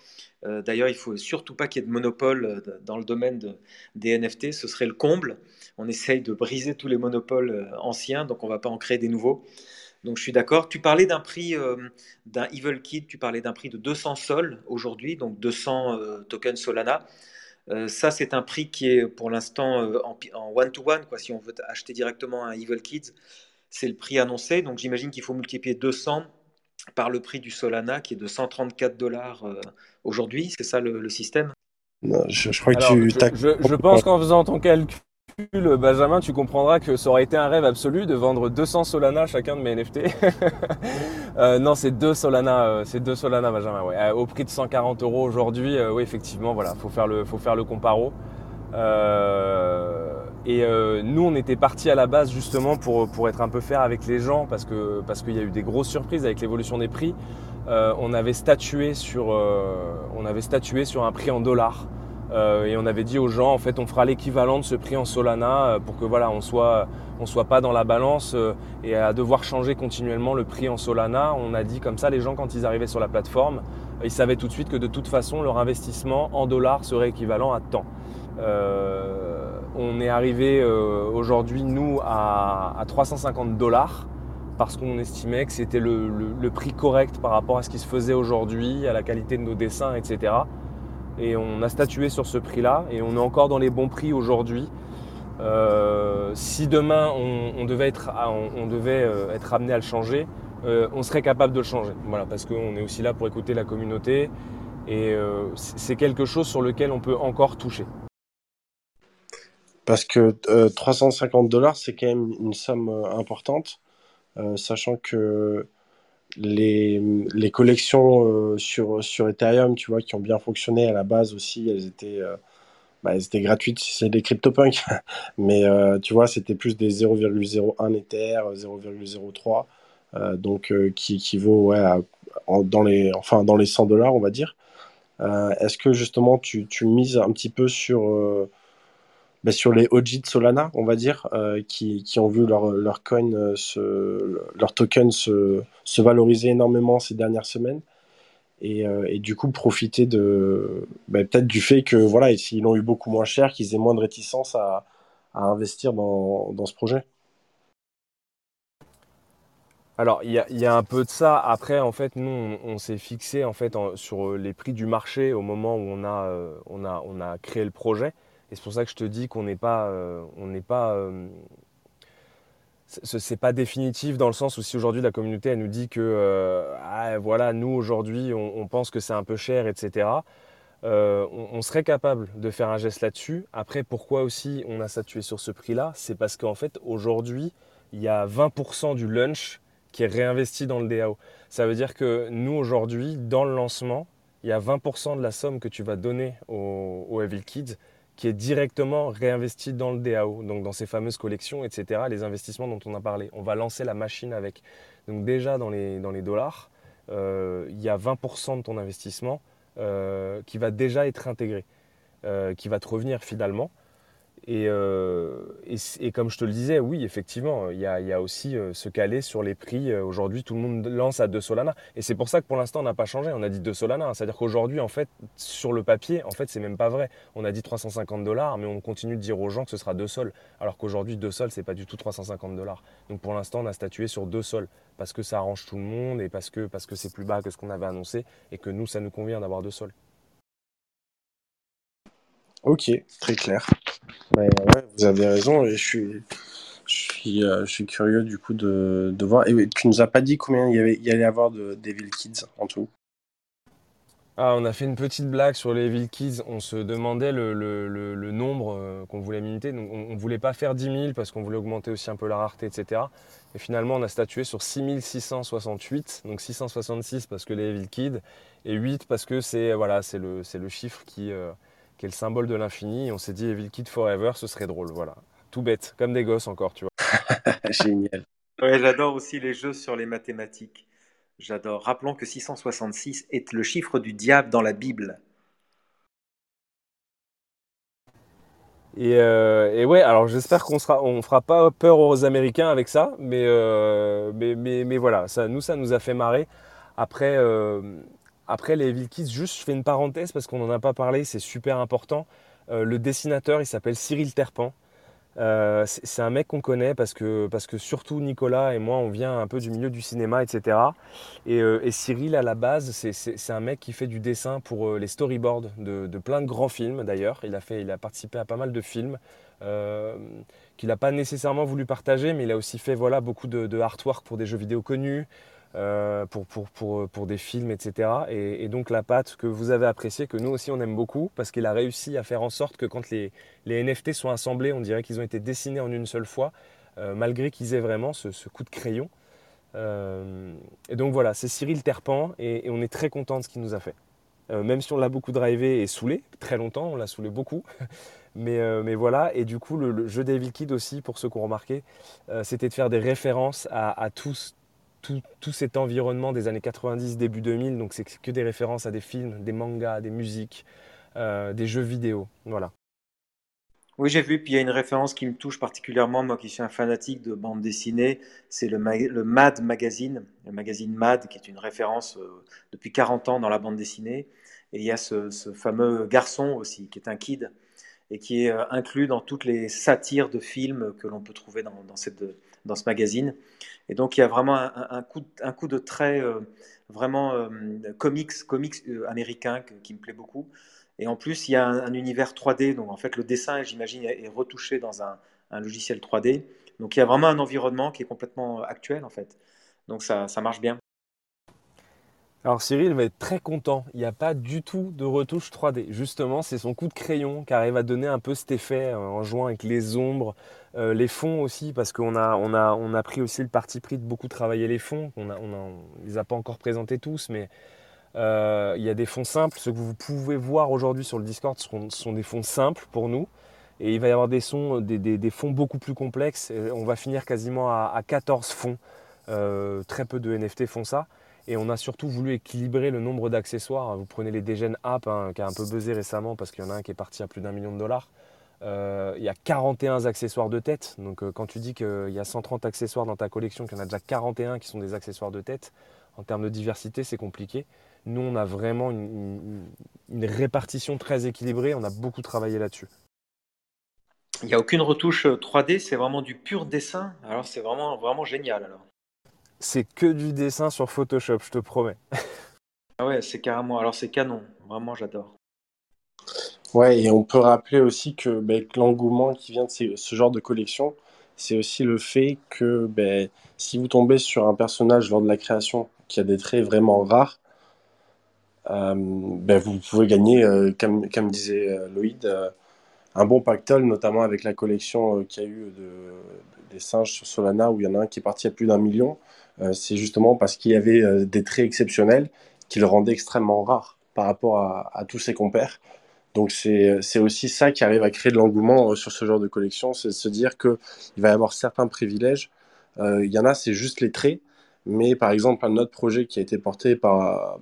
Euh, d'ailleurs, il faut surtout pas qu'il y ait de monopole euh, dans le domaine des NFT, ce serait le comble. On essaye de briser tous les monopoles euh, anciens, donc on ne va pas en créer des nouveaux. Donc je suis d'accord. Tu parlais d'un prix d'un Evil Kid, tu parlais d'un prix de 200 sols aujourd'hui, donc 200 tokens Solana. Ça, c'est un prix qui est pour l'instant en one-to-one. Quoi. Si on veut acheter directement un Evil Kids, c'est le prix annoncé. Donc j'imagine qu'il faut multiplier 200 par le prix du Solana qui est de 134 dollars euh, aujourd'hui. C'est ça le, système? Je, crois que tu. Je, je, pense qu'en faisant ton calcul, Benjamin, tu comprendras que ça aurait été un rêve absolu de vendre 200 Solana chacun de mes NFT. Euh, non, c'est deux Solana, euh, c'est deux Solana, Benjamin. Ouais. au prix de 140 euros aujourd'hui, oui, effectivement, voilà, faut faire le, faut faire le comparo. Et euh, nous, on était parti à la base justement pour, être un peu faire avec les gens parce que parce qu'il y a eu des grosses surprises avec l'évolution des prix. Euh, euh, on avait statué sur un prix en dollars et on avait dit aux gens en fait on fera l'équivalent de ce prix en Solana pour que voilà on soit soit pas dans la balance et à devoir changer continuellement le prix en Solana. On a dit comme ça les gens quand ils arrivaient sur la plateforme ils savaient tout de suite que de toute façon leur investissement en dollars serait équivalent à temps. On est arrivé euh, aujourd'hui, nous, à, 350 dollars parce qu'on estimait que c'était le, prix correct par rapport à ce qui se faisait aujourd'hui, à la qualité de nos dessins, etc. Et on a statué sur ce prix-là et on est encore dans les bons prix aujourd'hui. Euh, si demain on, devait, être, on, devait euh, être amené à le changer, on serait capable de le changer. Voilà, parce qu'on est aussi là pour écouter la communauté et c'est quelque chose sur lequel on peut encore toucher. Parce que 350 euh, dollars, c'est quand même une somme euh, importante, euh, sachant que les, les collections sur, sur Ethereum, tu vois, qui ont bien fonctionné à la base aussi, elles étaient, bah, elles étaient gratuites si c'est des CryptoPunks, mais tu vois, c'était plus des 0,01 Ether, 0,03, donc qui équivaut ouais, dans, les, enfin, dans les 100 dollars, on va dire. Est-ce que justement tu, tu mises un petit peu sur bah, sur les OG de Solana, on va dire, euh, qui, qui, ont vu leur, leur coin, euh, se, leur token se, se, valoriser énormément ces dernières semaines. Et, euh, et du coup, profiter de bah, peut-être du fait que voilà, s'ils l'ont eu beaucoup moins cher, qu'ils aient moins de réticence à, à investir dans, dans, ce projet. Alors, il y, y, a un peu de ça. Après, en fait, nous, on, s'est fixé en fait sur les prix du marché au moment où on a, on a, on a créé le projet. Et c'est pour ça que je te dis qu'on n'est pas, euh, on n'est pas, euh, c'est pas définitif dans le sens où si aujourd'hui la communauté elle nous dit que euh, ah, voilà nous aujourd'hui on, pense que c'est un peu cher etc. on, serait capable de faire un geste là-dessus. Après pourquoi aussi on a statué sur ce prix-là, c'est parce qu'en fait aujourd'hui il y a 20% du lunch qui est réinvesti dans le DAO. Ça veut dire que nous aujourd'hui dans le lancement il y a 20% de la somme que tu vas donner aux, aux Evil Kids qui est directement réinvesti dans le DAO, donc dans ces fameuses collections, etc., les investissements dont on a parlé. On va lancer la machine avec. Donc déjà dans les, dollars, euh, il y a 20% de ton investissement euh, qui va déjà être intégré, euh, qui va te revenir finalement. Euh, et, comme je te le disais, oui, effectivement, il y a, aussi euh, se caler sur les prix. Euh, aujourd'hui, tout le monde lance à 2 Solana. Et c'est pour ça que pour l'instant, on n'a pas changé. On a dit 2 Solana. C'est-à-dire qu'aujourd'hui, en fait, sur le papier, en fait, c'est même pas vrai. On a dit 350 dollars, mais on continue de dire aux gens que ce sera 2 sols. Alors qu'aujourd'hui, 2 sols, c'est pas du tout 350 dollars. Donc pour l'instant, on a statué sur 2 sols parce que ça arrange tout le monde et parce que parce que c'est plus bas que ce qu'on avait annoncé et que nous, ça nous convient d'avoir 2 sols. Ok, très clair. Vous avez raison je suis, euh, je suis curieux du coup de, de voir. Et tu nous as pas dit combien il y, avait, il y avoir de Devil Kids en tout? Ah, on a fait une petite blague sur les Evil Kids. On se demandait le, le, nombre euh, qu'on voulait limiter. Donc, on ne voulait pas faire 10 000 parce qu'on voulait augmenter aussi un peu la rareté, etc. Et finalement, on a statué sur 6668. Donc 666 parce que les Evil Kids et 8 parce que c'est voilà, le, le chiffre qui, euh, qui, est le symbole de l'infini. Et on s'est dit Evil Kids Forever, ce serait drôle. Voilà. Tout bête, comme des gosses encore, tu vois. Génial. Ouais, j'adore aussi les jeux sur les mathématiques. J'adore. Rappelons que 666 est le chiffre du diable dans la Bible. Et, euh, ouais, alors j'espère qu'on sera, on fera pas peur aux Américains avec ça, mais, euh, mais, mais, voilà, ça, nous, ça nous a fait marrer. Après, euh, après les Vilkis, juste je fais une parenthèse parce qu'on n'en a pas parlé, c'est super important. le dessinateur, il s'appelle Cyril Terpan. Euh, c'est un mec qu'on connaît parce que, parce que surtout Nicolas et moi, on vient un peu du milieu du cinéma, etc. Euh, et, Cyril, à la base, c'est un mec qui fait du dessin pour euh, les storyboards de, plein de grands films d'ailleurs. Il, a il a participé à pas mal de films qu'il n'a pas nécessairement voulu partager, mais il a aussi fait voilà, beaucoup de, de artwork pour des jeux vidéo connus. Euh, pour, pour, pour, pour, des films, etc. Et, donc la pâte que vous avez appréciée, que nous aussi on aime beaucoup, parce qu'il a réussi à faire en sorte que quand les, les NFT sont assemblés, on dirait qu'ils ont été dessinés en une seule fois, euh, malgré qu'ils aient vraiment ce, coup de crayon. Euh, et donc voilà, c'est Cyril Terpan, et, on est très content de ce qu'il nous a fait. même si on l'a beaucoup drivé et saoulé, très longtemps, on l'a saoulé beaucoup. Mais, mais, voilà, et du coup, le, jeu des Kid aussi, pour ceux qui ont remarqué, c'était de faire des références à tous, tout, cet environnement des années 90, début 2000. Donc c'est que des références à des films, des mangas, des musiques, euh, des jeux vidéo. Voilà. Oui, j'ai vu. Puis il y a une référence qui me touche particulièrement, moi qui suis un fanatique de bande dessinée, c'est le, Mad Magazine, le magazine Mad, qui est une référence euh, depuis 40 ans dans la bande dessinée. Et il y a ce, fameux garçon aussi, qui est un kid, et qui est euh, inclus dans toutes les satires de films que l'on peut trouver dans ce magazine. Et donc il y a vraiment un, coup, de trait euh, vraiment euh, comics, comics euh, américain qui me plaît beaucoup. Et en plus, il y a un, univers 3D, donc en fait le dessin, j'imagine, est retouché dans un, logiciel 3D. Donc il y a vraiment un environnement qui est complètement actuel en fait. Donc ça marche bien. Alors Cyril va être très content. Il n'y a pas du tout de retouche 3D. Justement, c'est son coup de crayon qui arrive à donner un peu cet effet euh, en jouant avec les ombres, euh, les fonds aussi, parce qu'on a, pris aussi le parti pris de beaucoup travailler les fonds. On ne les a pas encore présentés tous, mais euh, il y a des fonds simples. Ce que vous pouvez voir aujourd'hui sur le Discord sont, des fonds simples pour nous. Et il va y avoir des, fonds beaucoup plus complexes. on va finir quasiment à, à 14 fonds. très peu de NFT font ça. Et on a surtout voulu équilibrer le nombre d'accessoires. Vous prenez les Degen App, hein, qui a un peu buzzé récemment parce qu'il y en a un qui est parti à plus d'un million de dollars. Euh, il y a 41 accessoires de tête. Donc euh, quand tu dis qu'il y a 130 accessoires dans ta collection, qu'il y en a déjà 41 qui sont des accessoires de tête, en termes de diversité, c'est compliqué. Nous, on a vraiment une, répartition très équilibrée. On a beaucoup travaillé là-dessus. Il n'y a aucune retouche 3D, c'est vraiment du pur dessin. Alors c'est vraiment, vraiment génial. C'est que du dessin sur Photoshop, je te promets. ah ouais, c'est carrément. Alors c'est canon, vraiment j'adore. Ouais, et on peut rappeler aussi que ben, l'engouement qui vient de ce genre de collection, c'est aussi le fait que ben, si vous tombez sur un personnage lors de la création qui a des traits vraiment rares, euh, ben, vous pouvez gagner, euh, comme, comme, disait euh, Loïd, un bon pactole, notamment avec la collection qu'il y a eu de, des singes sur Solana, où il y en a un qui est parti à plus d'un million. Euh, c'est justement parce qu'il y avait euh, des traits exceptionnels qui le rendaient extrêmement rare par rapport à, tous ses compères. Donc c'est aussi ça qui arrive à créer de l'engouement euh, sur ce genre de collection, c'est de se dire qu'il va y avoir certains privilèges. Il y en a, c'est juste les traits, mais par exemple, un autre projet qui a été porté par,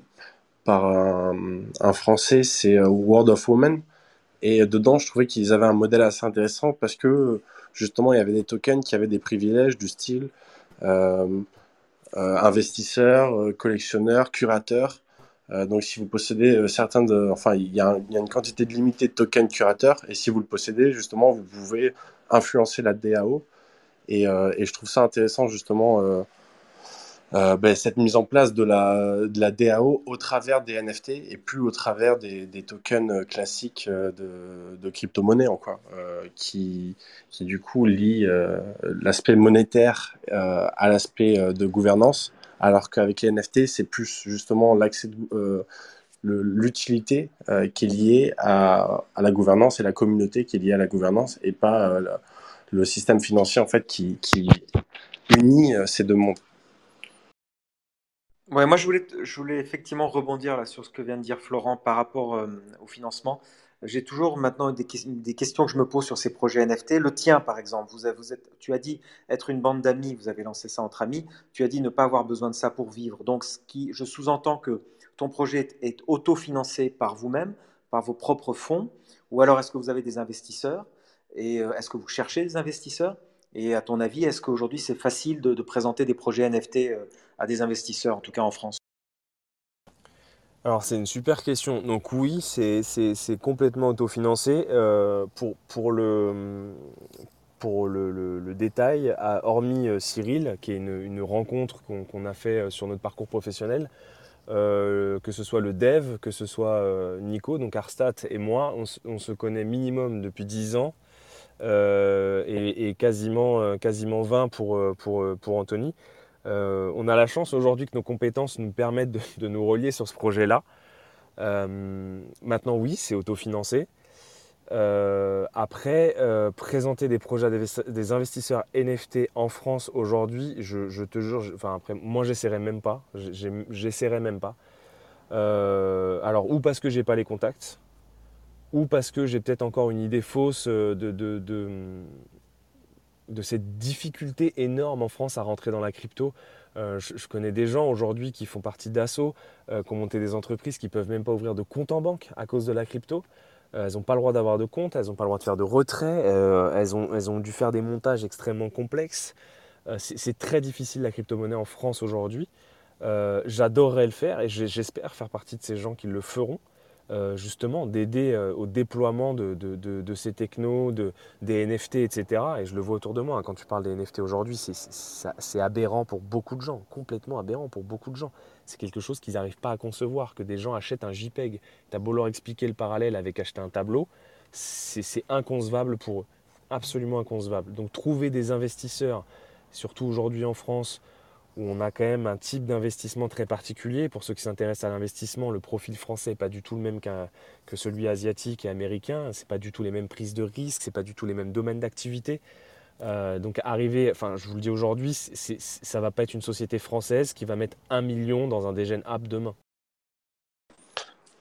un, Français, c'est World of Women. Et dedans, je trouvais qu'ils avaient un modèle assez intéressant parce que justement, il y avait des tokens qui avaient des privilèges du style investisseurs, euh, collectionneurs, curateurs. Euh, donc, si vous possédez certains de, enfin, il y, a une quantité limitée de tokens curateurs, et si vous le possédez, justement, vous pouvez influencer la DAO. Et, et je trouve ça intéressant, justement, euh, ben, cette mise en place de la, DAO au travers des NFT et plus au travers des, tokens classiques euh, de, crypto-monnaie, euh, qui, du coup lie euh, l'aspect monétaire euh, à l'aspect euh, de gouvernance, alors qu'avec les NFT, c'est plus justement l'accès, l'utilité qui est liée à, la gouvernance et la communauté qui est liée à la gouvernance et pas le système financier en fait qui unit ces deux mondes. Ouais, moi je voulais, je voulais effectivement rebondir là, sur ce que vient de dire Florent par rapport euh, au financement. J'ai toujours maintenant des, questions que je me pose sur ces projets NFT. Le tien, par exemple, vous, vous êtes, tu as dit être une bande d'amis, vous avez lancé ça entre amis. Tu as dit ne pas avoir besoin de ça pour vivre. Donc, ce qui, je sous-entends que ton projet est, est autofinancé par vous-même, par vos propres fonds, ou alors est-ce que vous avez des investisseurs? Et euh, est-ce que vous cherchez des investisseurs? Et à ton avis, est-ce qu'aujourd'hui c'est facile de, de, présenter des projets NFT euh, à des investisseurs, en tout cas en France alors c'est une super question. Donc oui, c'est complètement autofinancé. Euh, pour, pour, le, pour le, le, détail, hormis euh, Cyril, qui est une, rencontre qu'on qu a fait euh, sur notre parcours professionnel, que ce soit le dev, que ce soit Nico, donc Arstat et moi, on, se connaît minimum depuis 10 ans et, et, quasiment, quasiment 20 pour, pour, pour Anthony. Euh, on a la chance aujourd'hui que nos compétences nous permettent de, nous relier sur ce projet-là. Euh, maintenant, oui, c'est autofinancé. Euh, après, présenter des projets à des, investisseurs NFT en France aujourd'hui, je, te jure, enfin après, moi j'essaierai même pas, j'essaierai même pas. Alors ou parce que j'ai pas les contacts, ou parce que j'ai peut-être encore une idée fausse de, de cette difficulté énorme en France à rentrer dans la crypto. Euh, je, connais des gens aujourd'hui qui font partie d'assaut, euh, qui ont monté des entreprises qui peuvent même pas ouvrir de compte en banque à cause de la crypto. Euh, elles n'ont pas le droit d'avoir de compte, elles n'ont pas le droit de faire de retrait, elles, ont, elles ont dû faire des montages extrêmement complexes. C'est très difficile la crypto-monnaie en France aujourd'hui. J'adorerais le faire et j'espère faire partie de ces gens qui le feront. Euh, justement d'aider euh, au déploiement de, de, de, ces technos, des NFT, etc. Et je le vois autour de moi, hein, quand tu parles des NFT aujourd'hui, c'est aberrant pour beaucoup de gens, complètement aberrant pour beaucoup de gens. C'est quelque chose qu'ils n'arrivent pas à concevoir, que des gens achètent un JPEG. Tu as beau leur expliquer le parallèle avec acheter un tableau, c'est inconcevable pour eux, absolument inconcevable. Donc trouver des investisseurs, surtout aujourd'hui en France, où on a quand même un type d'investissement très particulier. Pour ceux qui s'intéressent à l'investissement, le profil français n'est pas du tout le même qu que celui asiatique et américain. Ce pas du tout les mêmes prises de risques, ce pas du tout les mêmes domaines d'activité. Euh, donc arriver, enfin je vous le dis aujourd'hui, ça va pas être une société française qui va mettre un million dans un dégène app demain.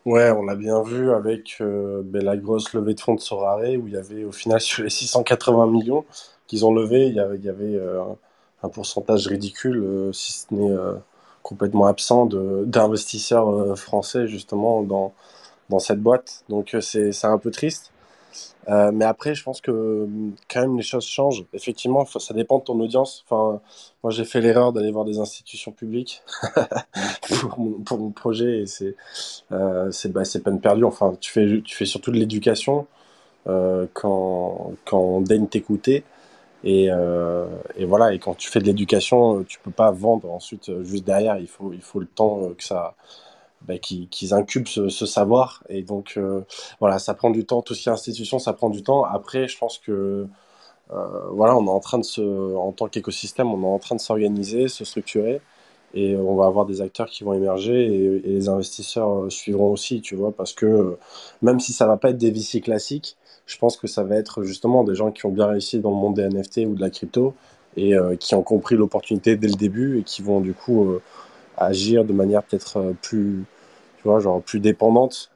Ouais, on l'a bien vu avec euh, ben, la grosse levée de fonds de Sorare où il y avait au final sur les 680 millions qu'ils ont levé, il y avait, il y avait euh, un pourcentage ridicule, euh, si ce n'est euh, complètement absent, d'investisseurs euh, français justement dans, dans cette boîte. Donc c'est un peu triste. Euh, mais après, je pense que quand même les choses changent. Effectivement, ça dépend de ton audience. Enfin, moi, j'ai fait l'erreur d'aller voir des institutions publiques pour, mon, pour, mon, projet et c'est euh, bah, peine perdue. Enfin, tu fais, tu fais surtout de l'éducation euh, quand, quand on daigne t'écouter. Et, euh, et, voilà, et quand tu fais de l'éducation, tu peux pas vendre ensuite juste derrière. Il faut, il faut le temps que ça, bah, qu'ils qu incubent ce, ce, savoir. Et donc, euh, voilà, ça prend du temps. Tout ce qui est institution, ça prend du temps. Après, je pense que, euh, voilà, on est en train de se, en tant qu'écosystème, on est en train de s'organiser, se structurer. Et on va avoir des acteurs qui vont émerger et, et, les investisseurs suivront aussi, tu vois, parce que même si ça va pas être des VC classiques, je pense que ça va être justement des gens qui ont bien réussi dans le monde des NFT ou de la crypto et euh, qui ont compris l'opportunité dès le début et qui vont du coup euh, agir de manière peut-être euh, plus, tu vois, genre plus dépendante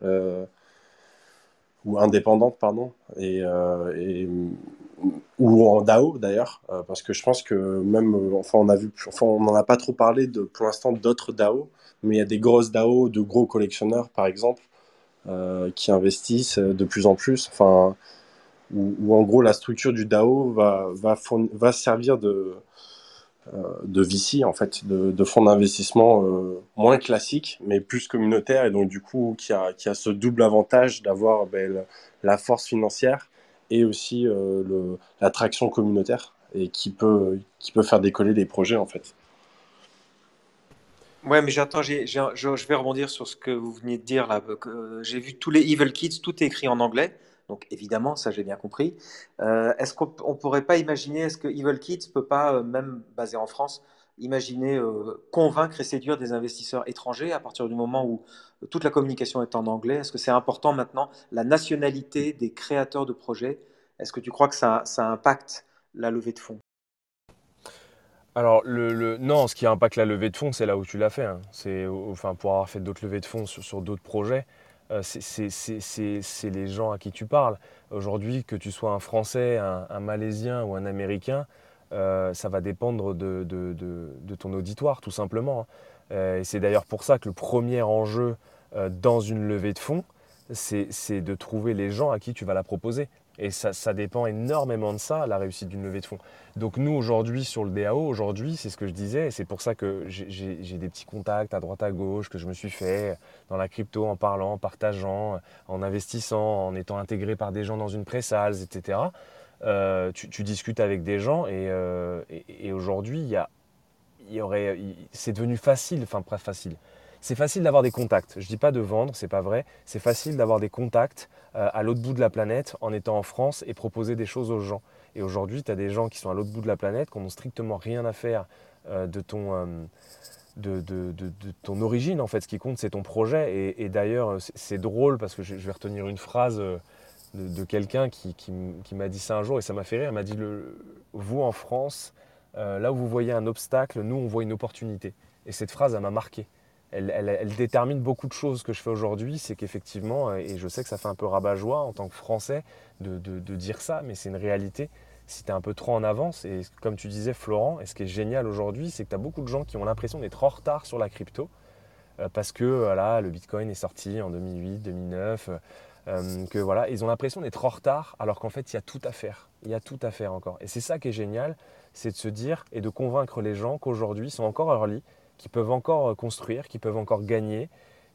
ou indépendante, pardon, et, ou en DAO d'ailleurs, parce que je pense que même, enfin, on a vu, enfin, on n'en a pas trop parlé de, pour l'instant d'autres DAO, mais il y a des grosses DAO de gros collectionneurs, par exemple, qui investissent de plus en plus, enfin, où, en gros la structure du DAO va, va, servir de, euh, de VC, en fait, de, fonds d'investissement euh, moins classiques, mais plus communautaires, et donc du coup qui a, qui a ce double avantage d'avoir ben, la force financière et aussi euh, l'attraction communautaire, et qui peut, qui peut faire décoller des projets, en fait. Ouais, mais j'attends, je, vais rebondir sur ce que vous venez de dire là. Euh, J'ai vu tous les Evil Kids, tout est écrit en anglais. Donc évidemment, ça j'ai bien compris. Euh, est-ce qu'on on pourrait pas imaginer, est-ce que Evil Kids peut pas, euh, même basé en France, imaginer convaincre et séduire des investisseurs étrangers à partir du moment où toute la communication est en anglais? Est-ce que c'est important maintenant, la nationalité des créateurs de projets? Est-ce que tu crois que ça impacte la levée de fonds? Alors, le, non, ce qui impacte la levée de fonds, c'est là où tu l'as fait. hein. C'est, enfin, pour avoir fait d'autres levées de fonds sur, d'autres projets, euh, c'est les gens à qui tu parles. Aujourd'hui, que tu sois un Français, un, Malaisien ou un Américain, euh, ça va dépendre de, ton auditoire, tout simplement. hein. Euh, et c'est d'ailleurs pour ça que le premier enjeu dans une levée de fonds, c'est de trouver les gens à qui tu vas la proposer. Et ça, ça dépend énormément de ça, la réussite d'une levée de fonds. Donc nous, aujourd'hui, sur le DAO, aujourd'hui, c'est ce que je disais, c'est pour ça que j'ai des petits contacts à droite à gauche que je me suis fait dans la crypto en parlant, en partageant, en investissant, en étant intégré par des gens dans une pré-sales, etc. Euh, tu, discutes avec des gens et, euh, aujourd'hui, y y c'est devenu facile, enfin pas facile. C'est facile d'avoir des contacts. Je dis pas de vendre, c'est pas vrai. C'est facile d'avoir des contacts euh, à l'autre bout de la planète en étant en France et proposer des choses aux gens. Et aujourd'hui, tu as des gens qui sont à l'autre bout de la planète, qui n'ont strictement rien à faire euh, de, ton, euh, de, ton origine. En fait, ce qui compte, c'est ton projet. Et, d'ailleurs, c'est drôle parce que je, vais retenir une phrase de, quelqu'un qui, m'a dit ça un jour et ça m'a fait rire. Elle m'a dit Vous, en France, là où vous voyez un obstacle, nous, on voit une opportunité. Et cette phrase, elle m'a marqué. Elle, détermine beaucoup de choses que je fais aujourd'hui. C'est qu'effectivement, euh, et je sais que ça fait un peu rabat-joie en tant que Français de, dire ça, mais c'est une réalité. Si tu es un peu trop en avance, et comme tu disais, Florent, et ce qui est génial aujourd'hui, c'est que tu as beaucoup de gens qui ont l'impression d'être en retard sur la crypto, euh, parce que voilà, le Bitcoin est sorti en 2008, 2009, euh, que voilà, ils ont l'impression d'être en retard, alors qu'en fait, il y a tout à faire. Il y a tout à faire encore. Et c'est ça qui est génial, c'est de se dire et de convaincre les gens qu'aujourd'hui, ils sont encore early, qu'ils peuvent encore euh, construire, qu'ils peuvent encore gagner,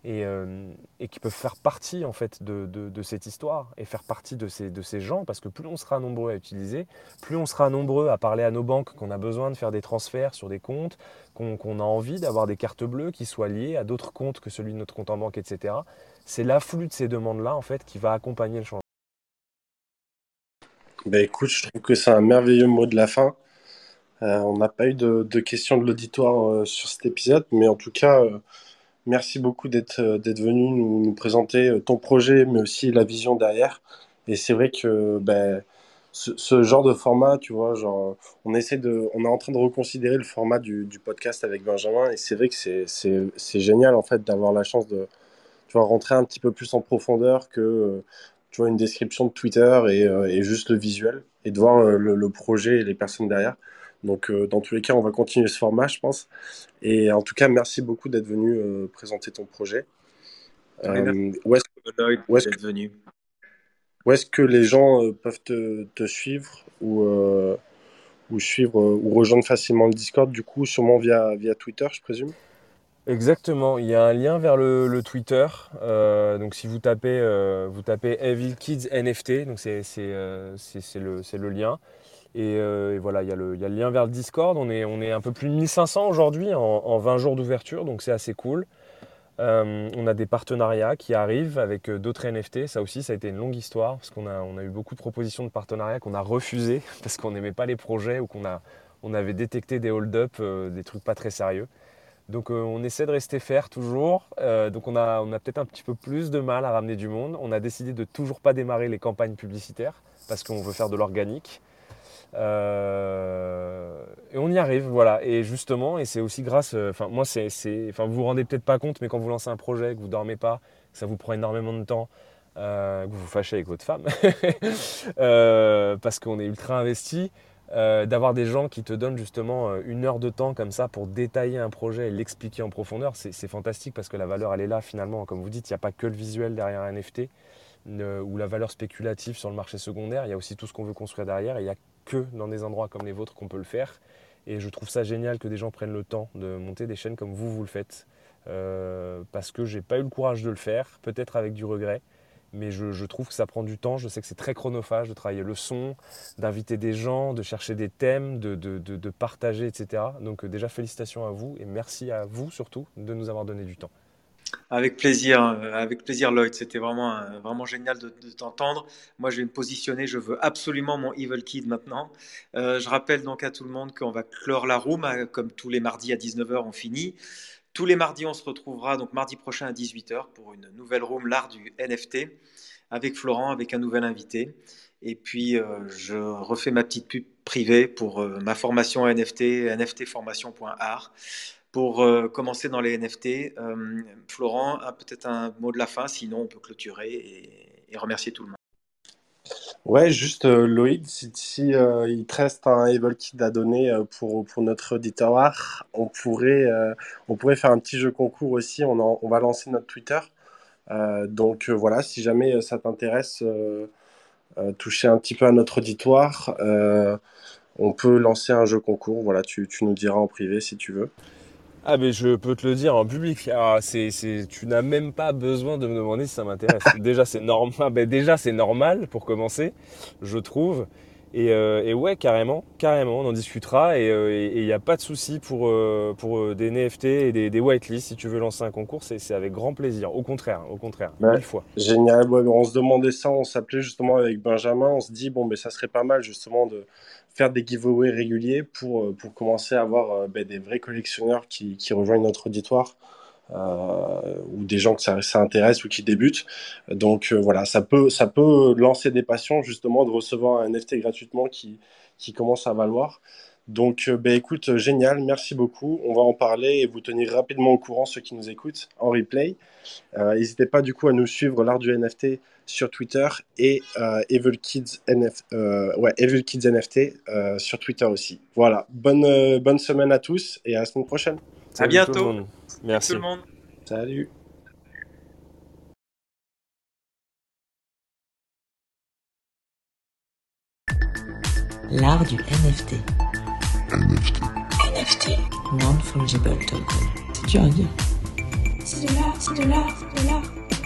et, euh, et qui peuvent faire partie en fait de, cette histoire et faire partie de ces, gens, parce que plus on sera nombreux à utiliser, plus on sera nombreux à parler à nos banques qu'on a besoin de faire des transferts sur des comptes, qu'on qu'on a envie d'avoir des cartes bleues qui soient liées à d'autres comptes que celui de notre compte en banque, etc. C'est l'afflux de ces demandes-là en fait qui va accompagner le changement. Ben écoute, je trouve que c'est un merveilleux mot de la fin. Euh, on n'a pas eu de, questions de l'auditoire euh, sur cet épisode, mais en tout cas, euh, merci beaucoup d'être venu nous, présenter ton projet, mais aussi la vision derrière. Et c'est vrai que ben, ce, genre de format, tu vois, on est en train de reconsidérer le format du, podcast avec Benjamin, et c'est vrai que c'est génial en fait d'avoir la chance de, tu vois, rentrer un petit peu plus en profondeur que tu une description de Twitter et, juste le visuel et de voir le projet et les personnes derrière. Donc, euh, dans tous les cas, on va continuer ce format, je pense. Et en tout cas, merci beaucoup d'être venu euh, présenter ton projet. Merci. Euh, où est-ce que, d'être venu. où est-ce que les gens euh, peuvent te, te suivre ou, euh, ou suivre euh, ou rejoindre facilement le Discord, du coup, sûrement via, via Twitter, je présume? Exactement, il y a un lien vers le, le Twitter. Euh, donc si vous tapez, euh, vous tapez Evil Kids NFT, donc c'est c'est, euh, c'est- c'est le, c'est le lien. Et, euh, et voilà, il y, a le, lien vers le Discord. On est, un peu plus de 1500 aujourd'hui en, en 20 jours d'ouverture, donc c'est assez cool. Euh, on a des partenariats qui arrivent avec euh, d'autres NFT. Ça aussi, ça a été une longue histoire parce qu'on a, eu beaucoup de propositions de partenariats qu'on a refusées parce qu'on n'aimait pas les projets ou qu'on avait détecté des hold-up, des trucs pas très sérieux. Donc on essaie de rester faire toujours. Donc on a, on a peut-être un petit peu plus de mal à ramener du monde. On a décidé de toujours pas démarrer les campagnes publicitaires parce qu'on veut faire de l'organique. Euh, et on y arrive, voilà. Et justement, et c'est aussi grâce, euh, enfin moi c'est, enfin vous vous rendez peut-être pas compte, mais quand vous lancez un projet, que vous dormez pas, que ça vous prend énormément de temps, euh, que vous vous fâchez avec votre femme, parce qu'on est ultra investi, d'avoir des gens qui te donnent justement une heure de temps comme ça pour détailler un projet et l'expliquer en profondeur, c'est, fantastique parce que la valeur elle est là finalement. Comme vous dites, il n'y a pas que le visuel derrière un NFT ou la valeur spéculative sur le marché secondaire, il y a aussi tout ce qu'on veut construire derrière et il n'y a que dans des endroits comme les vôtres qu'on peut le faire. Et je trouve ça génial que des gens prennent le temps de monter des chaînes comme vous, vous le faites. Euh, parce que j'ai pas eu le courage de le faire, peut-être avec du regret. mais je, trouve que ça prend du temps. Je sais que c'est très chronophage de travailler le son, d'inviter des gens, de chercher des thèmes, de, partager, etc. Donc euh, déjà félicitations à vous et merci à vous surtout de nous avoir donné du temps. Avec plaisir, euh, avec plaisir Lloyd. C'était vraiment, vraiment génial de, t'entendre. Moi, je vais me positionner. Je veux absolument mon Evil Kid maintenant. Euh, je rappelle donc à tout le monde qu'on va clore la room, comme tous les mardis à 19h, on finit. Tous les mardis, on se retrouvera donc mardi prochain à 18h pour une nouvelle room, l'art du NFT, avec Florent, avec un nouvel invité. Et puis, euh, je refais ma petite pub privée pour euh, ma formation NFT, nftformation.art. Pour euh, commencer dans les NFT, Florent a peut-être un mot de la fin, sinon on peut clôturer et remercier tout le monde. Ouais, juste euh, Loïd, si, euh, il te reste un Evil Kid à donner euh, pour, pour notre auditoire, on pourrait, on pourrait faire un petit jeu concours aussi. On, va lancer notre Twitter. donc voilà, si jamais ça t'intéresse, toucher un petit peu à notre auditoire, on peut lancer un jeu concours. Voilà, tu nous diras en privé si tu veux. Ah mais je peux te le dire en public. Ah, c'est, tu n'as même pas besoin de me demander si ça m'intéresse. déjà c'est normal. Ben, déjà c'est normal pour commencer, je trouve. Et, euh, ouais carrément, carrément, on en discutera et il euh, n'y a pas de souci pour, euh, pour des NFT et des, des whitelists. Si tu veux lancer un concours, c'est, avec grand plaisir. Au contraire, au contraire, mille fois. Génial. on se demandait ça, on s'appelait justement avec Benjamin. On se dit bon ben ça serait pas mal justement de faire des giveaways réguliers pour, euh, pour commencer à avoir euh, ben, des vrais collectionneurs qui, qui rejoignent notre auditoire. Euh, ou des gens que ça, intéresse ou qui débutent. Donc voilà, ça peut, ça peut lancer des passions justement de recevoir un NFT gratuitement qui, qui commence à valoir. Donc ben, écoute, génial, merci beaucoup. On va en parler et vous tenir rapidement au courant ceux qui nous écoutent en replay. N'hésitez pas du coup à nous suivre l'art du NFT sur Twitter et euh, Evil, Kids euh, ouais, Evil Kids NFT euh, sur Twitter aussi. Voilà, bonne, euh, bonne semaine à tous et à la semaine prochaine. à bientôt. Merci. Tout le monde. Salut. L'art du NFT. NFT. NFT. Non-fungible token. C'est dur à dire. C'est de l'art, c'est de l'art, c'est de l'art.